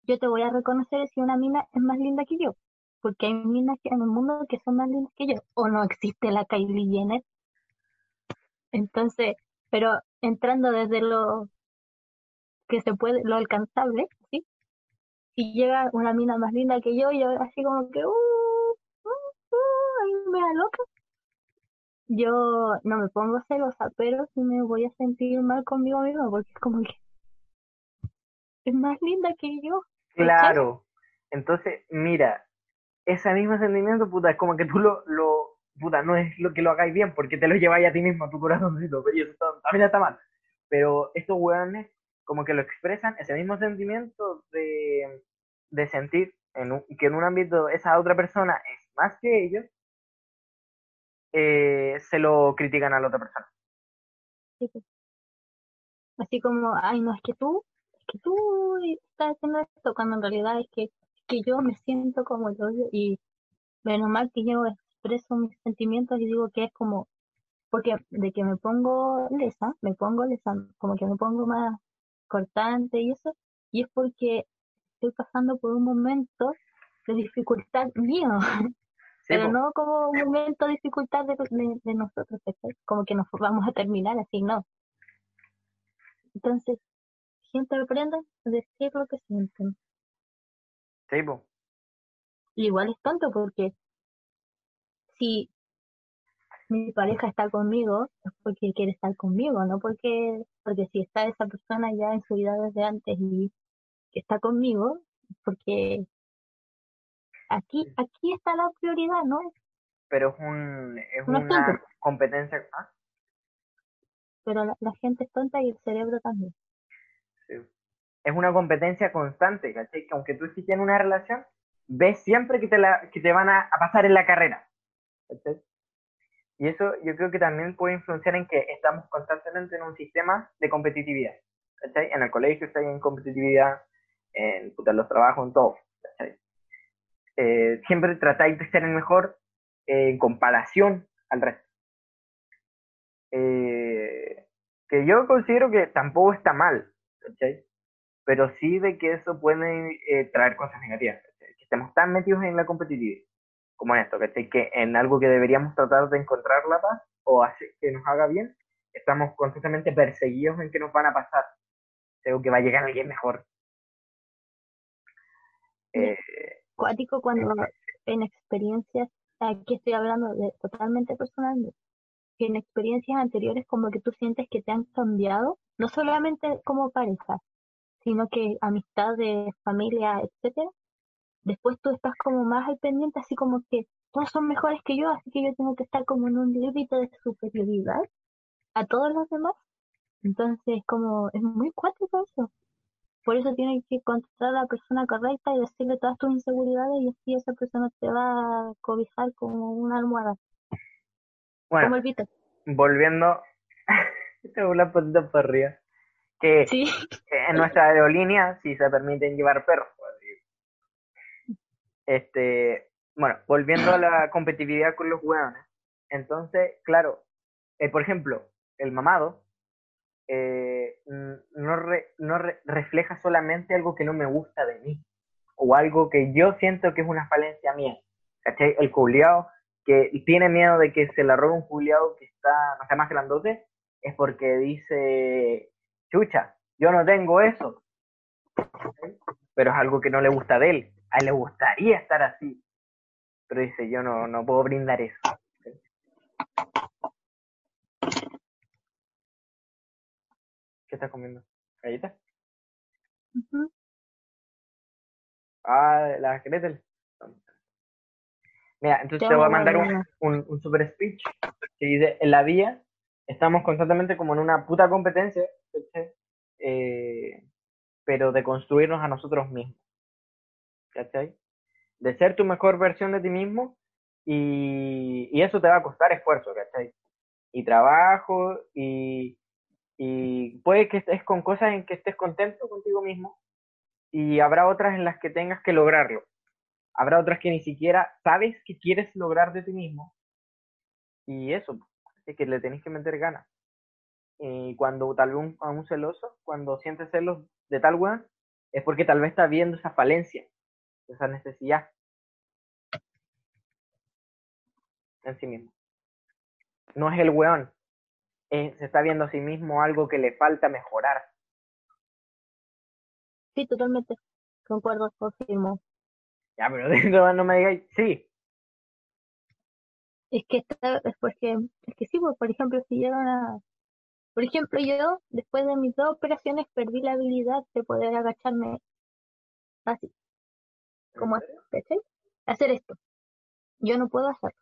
yo te voy a reconocer si una mina es más linda que yo. Porque hay minas en el mundo que son más lindas que yo. O no existe la Kylie Jenner. Entonces, pero entrando desde lo que se puede, lo alcanzable, ¿sí? Y llega una mina más linda que yo yo así como que, uh, uh, uh, me da loca. Yo no me pongo celosa, pero sí me voy a sentir mal conmigo misma porque es como que es más linda que yo. Claro. Entonces, mira, ese mismo sentimiento, puta, es como que tú lo, lo, puta, no es lo que lo hagáis bien, porque te lo lleváis a ti mismo, a tu corazoncito, y eso también está mal. Pero estos weones como que lo expresan ese mismo sentimiento de, de sentir en que en un ámbito esa otra persona es más que ellos, eh, se lo critican a la otra persona. Así como, ay, no, es que tú, es que tú estás haciendo esto, cuando en realidad es que, que yo me siento como yo, y menos mal que yo expreso mis sentimientos y digo que es como, porque de que me pongo lesa, me pongo lesa, como que me pongo más cortante y eso, y es porque estoy pasando por un momento de dificultad mío, pero no como un momento de dificultad de, de, nosotros, como que nos vamos a terminar así, no. Entonces, siempre aprenden a decir lo que sienten. Sí, igual es tonto porque si mi pareja está conmigo es porque quiere estar conmigo, no porque, porque si está esa persona ya en su vida desde antes y está conmigo, porque aquí, aquí está la prioridad, ¿no? Pero es, un, es una competencia. ¿ah? Pero la, gente es tonta y el cerebro también. Es una competencia constante, ¿cachai? Que aunque tú estés en una relación, ves siempre que te, van a, pasar en la carrera. Y eso yo creo que también puede influenciar en que estamos constantemente en un sistema de competitividad. ¿cachai? En el colegio está en competitividad, en los trabajos, en todo. Eh, siempre tratáis de ser el mejor en comparación al resto. Eh, que yo considero que tampoco está mal. Pero sí de que eso puede eh, traer cosas negativas, que estemos tan metidos en la competitividad como en esto, ¿cachai? Que en algo que deberíamos tratar de encontrar la paz o hacer que nos haga bien, estamos constantemente perseguidos en que nos van a pasar, o que va a llegar alguien mejor. Eh, Cuático cuando en experiencias, aquí estoy hablando de totalmente personal, que en experiencias anteriores como que tú sientes que te han cambiado, no solamente como pareja, sino que amistad de familia, etcétera, después tú estás como más al pendiente, así como que todos son mejores que yo, así que yo tengo que estar como en un límite de superioridad a todos los demás. Entonces, como, es muy cuático eso. Por eso tienes que encontrar a la persona correcta y decirle todas tus inseguridades y así esa persona te va a cobijar como una almohada. Bueno, Como el Vito. volviendo, tengo una puntita para arriba, que Sí. en nuestra aerolínea sí se permiten llevar perros. pues, Este, bueno, volviendo a la competitividad con los hueones. Entonces, claro, eh, por ejemplo, el mamado eh, no, re- no re- refleja solamente algo que no me gusta de mí o algo que yo siento que es una falencia mía. ¿Cachai? El culiao que tiene miedo de que se la robe un culiao que está, no sé, más grandote, es porque dice, chucha, yo no tengo eso. Pero es algo que no le gusta de él. A él le gustaría estar así. Pero dice, yo no, no puedo brindar eso. ¿Qué estás comiendo? ¿Galletas? Ujú. Ah, la Gretel. Mira, entonces Te voy a mandar un, un, un super speech que dice, en la vía estamos constantemente como en una puta competencia. Eh, pero de construirnos a nosotros mismos, ¿cachai? De ser tu mejor versión de ti mismo y, y eso te va a costar esfuerzo, ¿cachai? Y trabajo y, y puede que estés con cosas en que estés contento contigo mismo y habrá otras en las que tengas que lograrlo. Habrá otras que ni siquiera sabes que quieres lograr de ti mismo. Y eso, es que le tenés que meter ganas. Y cuando tal vez un, a un celoso, cuando siente celos de tal weón, es porque tal vez está viendo esa falencia, esa necesidad en sí mismo. No es el weón, se está viendo a sí mismo algo que le falta mejorar. Sí, totalmente. Concuerdo, confirmo. Ya, pero dentro no me digáis, sí, Es que está, es porque, es que sí, pues, por ejemplo, si llegan a, por ejemplo, yo después de mis dos operaciones perdí la habilidad de poder agacharme así, como así, ¿cachai? Hacer esto. Yo no puedo hacerlo.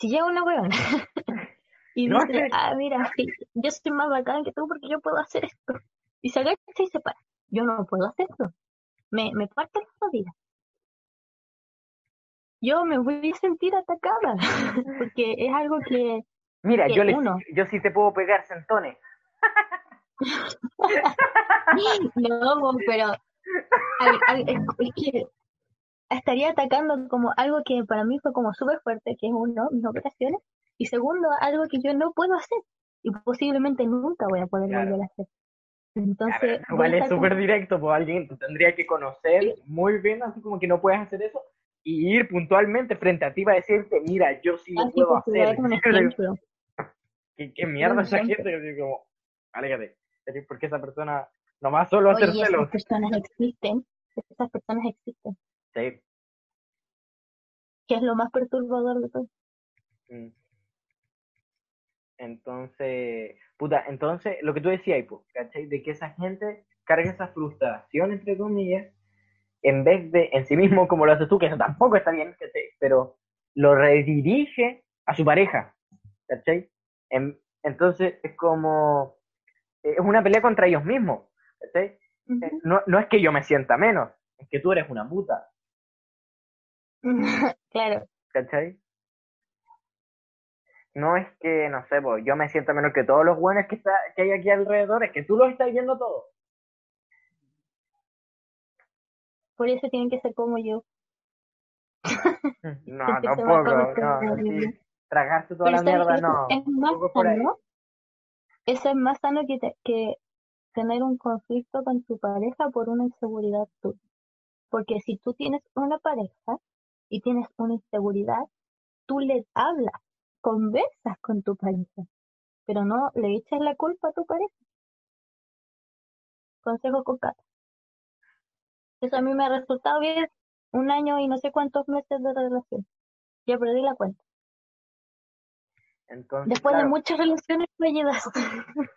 Si llega una huevona y No, dice, ah, mira, sí, yo soy más bacán que tú porque yo puedo hacer esto. Y se agacha y se para. Yo no puedo hacerlo. Me, me parte la rodilla. Yo me voy a sentir atacada porque es algo que Mira, que yo, le, uno. yo sí te puedo pegar sentones. No, pero al- al- es, que estaría atacando como algo que para mí fue como súper fuerte, que es uno, mis operaciones, y segundo, algo que yo no puedo hacer y posiblemente nunca voy a poder Claro. volver a hacer. Entonces, igual es súper directo, pues alguien te tendría que conocer muy bien, así como que no puedes hacer eso, y ir puntualmente frente a ti para decirte, mira, yo sí lo puedo a hacer. ¿Qué, qué mierda esa gente? Yo digo, como, aléjate, porque esa persona nomás solo hacer Oye, celos. esas personas existen, esas personas existen, Sí. que es lo más perturbador de todo. Mm. Entonces, puta, entonces, lo que tú decías, ¿cachai? De que esa gente carga esa frustración, entre comillas, en vez de en sí mismo, como lo haces tú, que eso tampoco está bien, ¿cachai? Pero lo redirige a su pareja, ¿cachai? En- entonces, es como, es una pelea contra ellos mismos, ¿cachai? Eh. No, no es que yo me sienta menos, es que tú eres una puta, claro, ¿cachai? No es que, no sé, pues, yo me sienta menos que todos los buenos que, está, que hay aquí alrededor, es que tú los estás viendo todos. Por eso tienen que ser como yo. No, tampoco, no, tragarse toda Pero la ¿sabes mierda, no. Es más sano. Eso es más sano que, te- que tener un conflicto con tu pareja por una inseguridad tuya. Porque si tú tienes una pareja y tienes una inseguridad, tú le hablas, conversas con tu pareja, pero no le echas la culpa a tu pareja. Consejo con Cata. Eso a mí me ha resultado bien un año y no sé cuántos meses de relación. Ya perdí la cuenta. Entonces, Después de claro, muchas relaciones fallidas.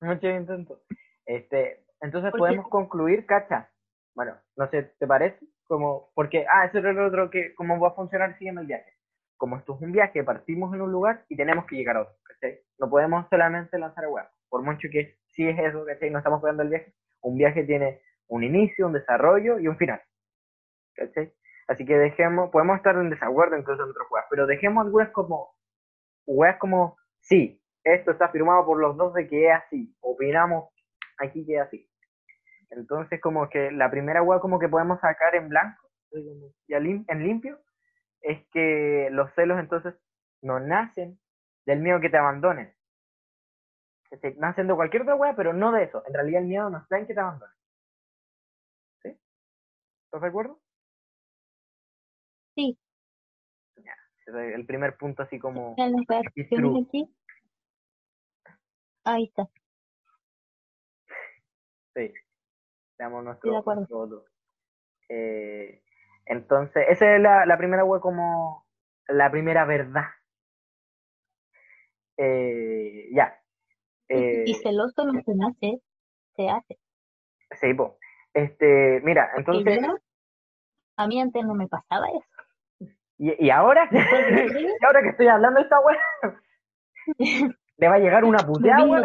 muchos intentos. Este, entonces podemos concluir, cacha. Bueno, no sé, ¿te parece? Como, porque, ah, eso era lo otro que, cómo va a funcionar si en el viaje. Como esto es un viaje, partimos en un lugar y tenemos que llegar a otro, ¿cachai? No podemos solamente lanzar a web. por mucho que sí es eso, ¿cachai? No estamos pegando el viaje. Un viaje tiene un inicio, un desarrollo y un final. Así que dejemos, podemos estar en desacuerdo incluso en otras weas, pero dejemos algunas como, weas como, sí, esto está firmado por los dos de que es así, opinamos aquí que es así. Entonces como que la primera wea como que podemos sacar en blanco y en limpio es que los celos entonces no nacen del miedo que te abandonen. nacen de cualquier otra wea, pero no de eso. En realidad el miedo no está en que te abandonen. ¿Sí? ¿Estás de acuerdo? Sí. el primer punto así como... aquí. Ahí está. Sí. Veamos nuestro, voto. Eh, entonces, esa es la, la primera web como la primera verdad. Eh, ya. Eh, y celoso no se nace, se hace. Sí, pues. Este, mira, entonces... a mí antes no me pasaba eso. ¿Y, y ahora? ¿Y ahora que estoy hablando de esta web? ¿Le va a llegar una puteada,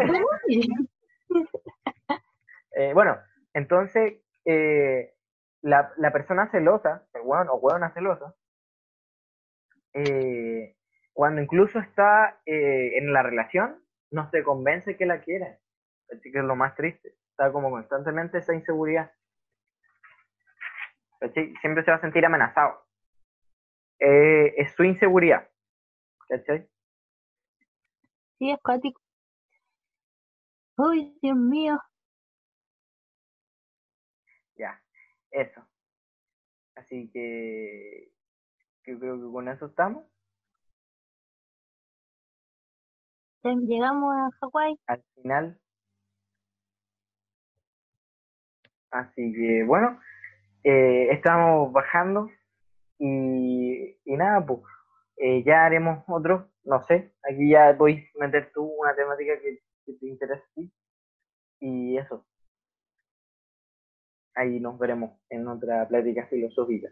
eh, bueno, entonces, eh, la, la persona celosa, el weón o weona celosa, eh, cuando incluso está eh, en la relación, no se convence que la quiere. Así que es lo más triste. Está como constantemente esa inseguridad. Siempre se va a sentir amenazado eh, es su inseguridad. ¿Cachai? Sí, es cuático. Uy, Dios mío. Ya, eso. Así que yo creo que con eso estamos. Llegamos a Hawái. Al final. Así que bueno, eh, estamos bajando y, y nada, pues eh, ya haremos otro, no sé, aquí ya voy a meter tú una temática que, te interesa a ti. Y eso. Ahí nos veremos en otra plática filosófica.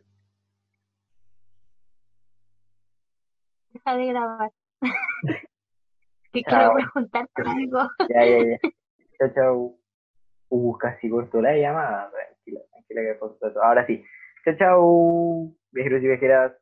Deja de grabar. que quiero preguntarte algo. ya, ya, ya. Chao, chao. Uh, casi cortó la llamada. Tranquila, tranquila que Ahora sí. Chao, chao. Viajeros y viajeras.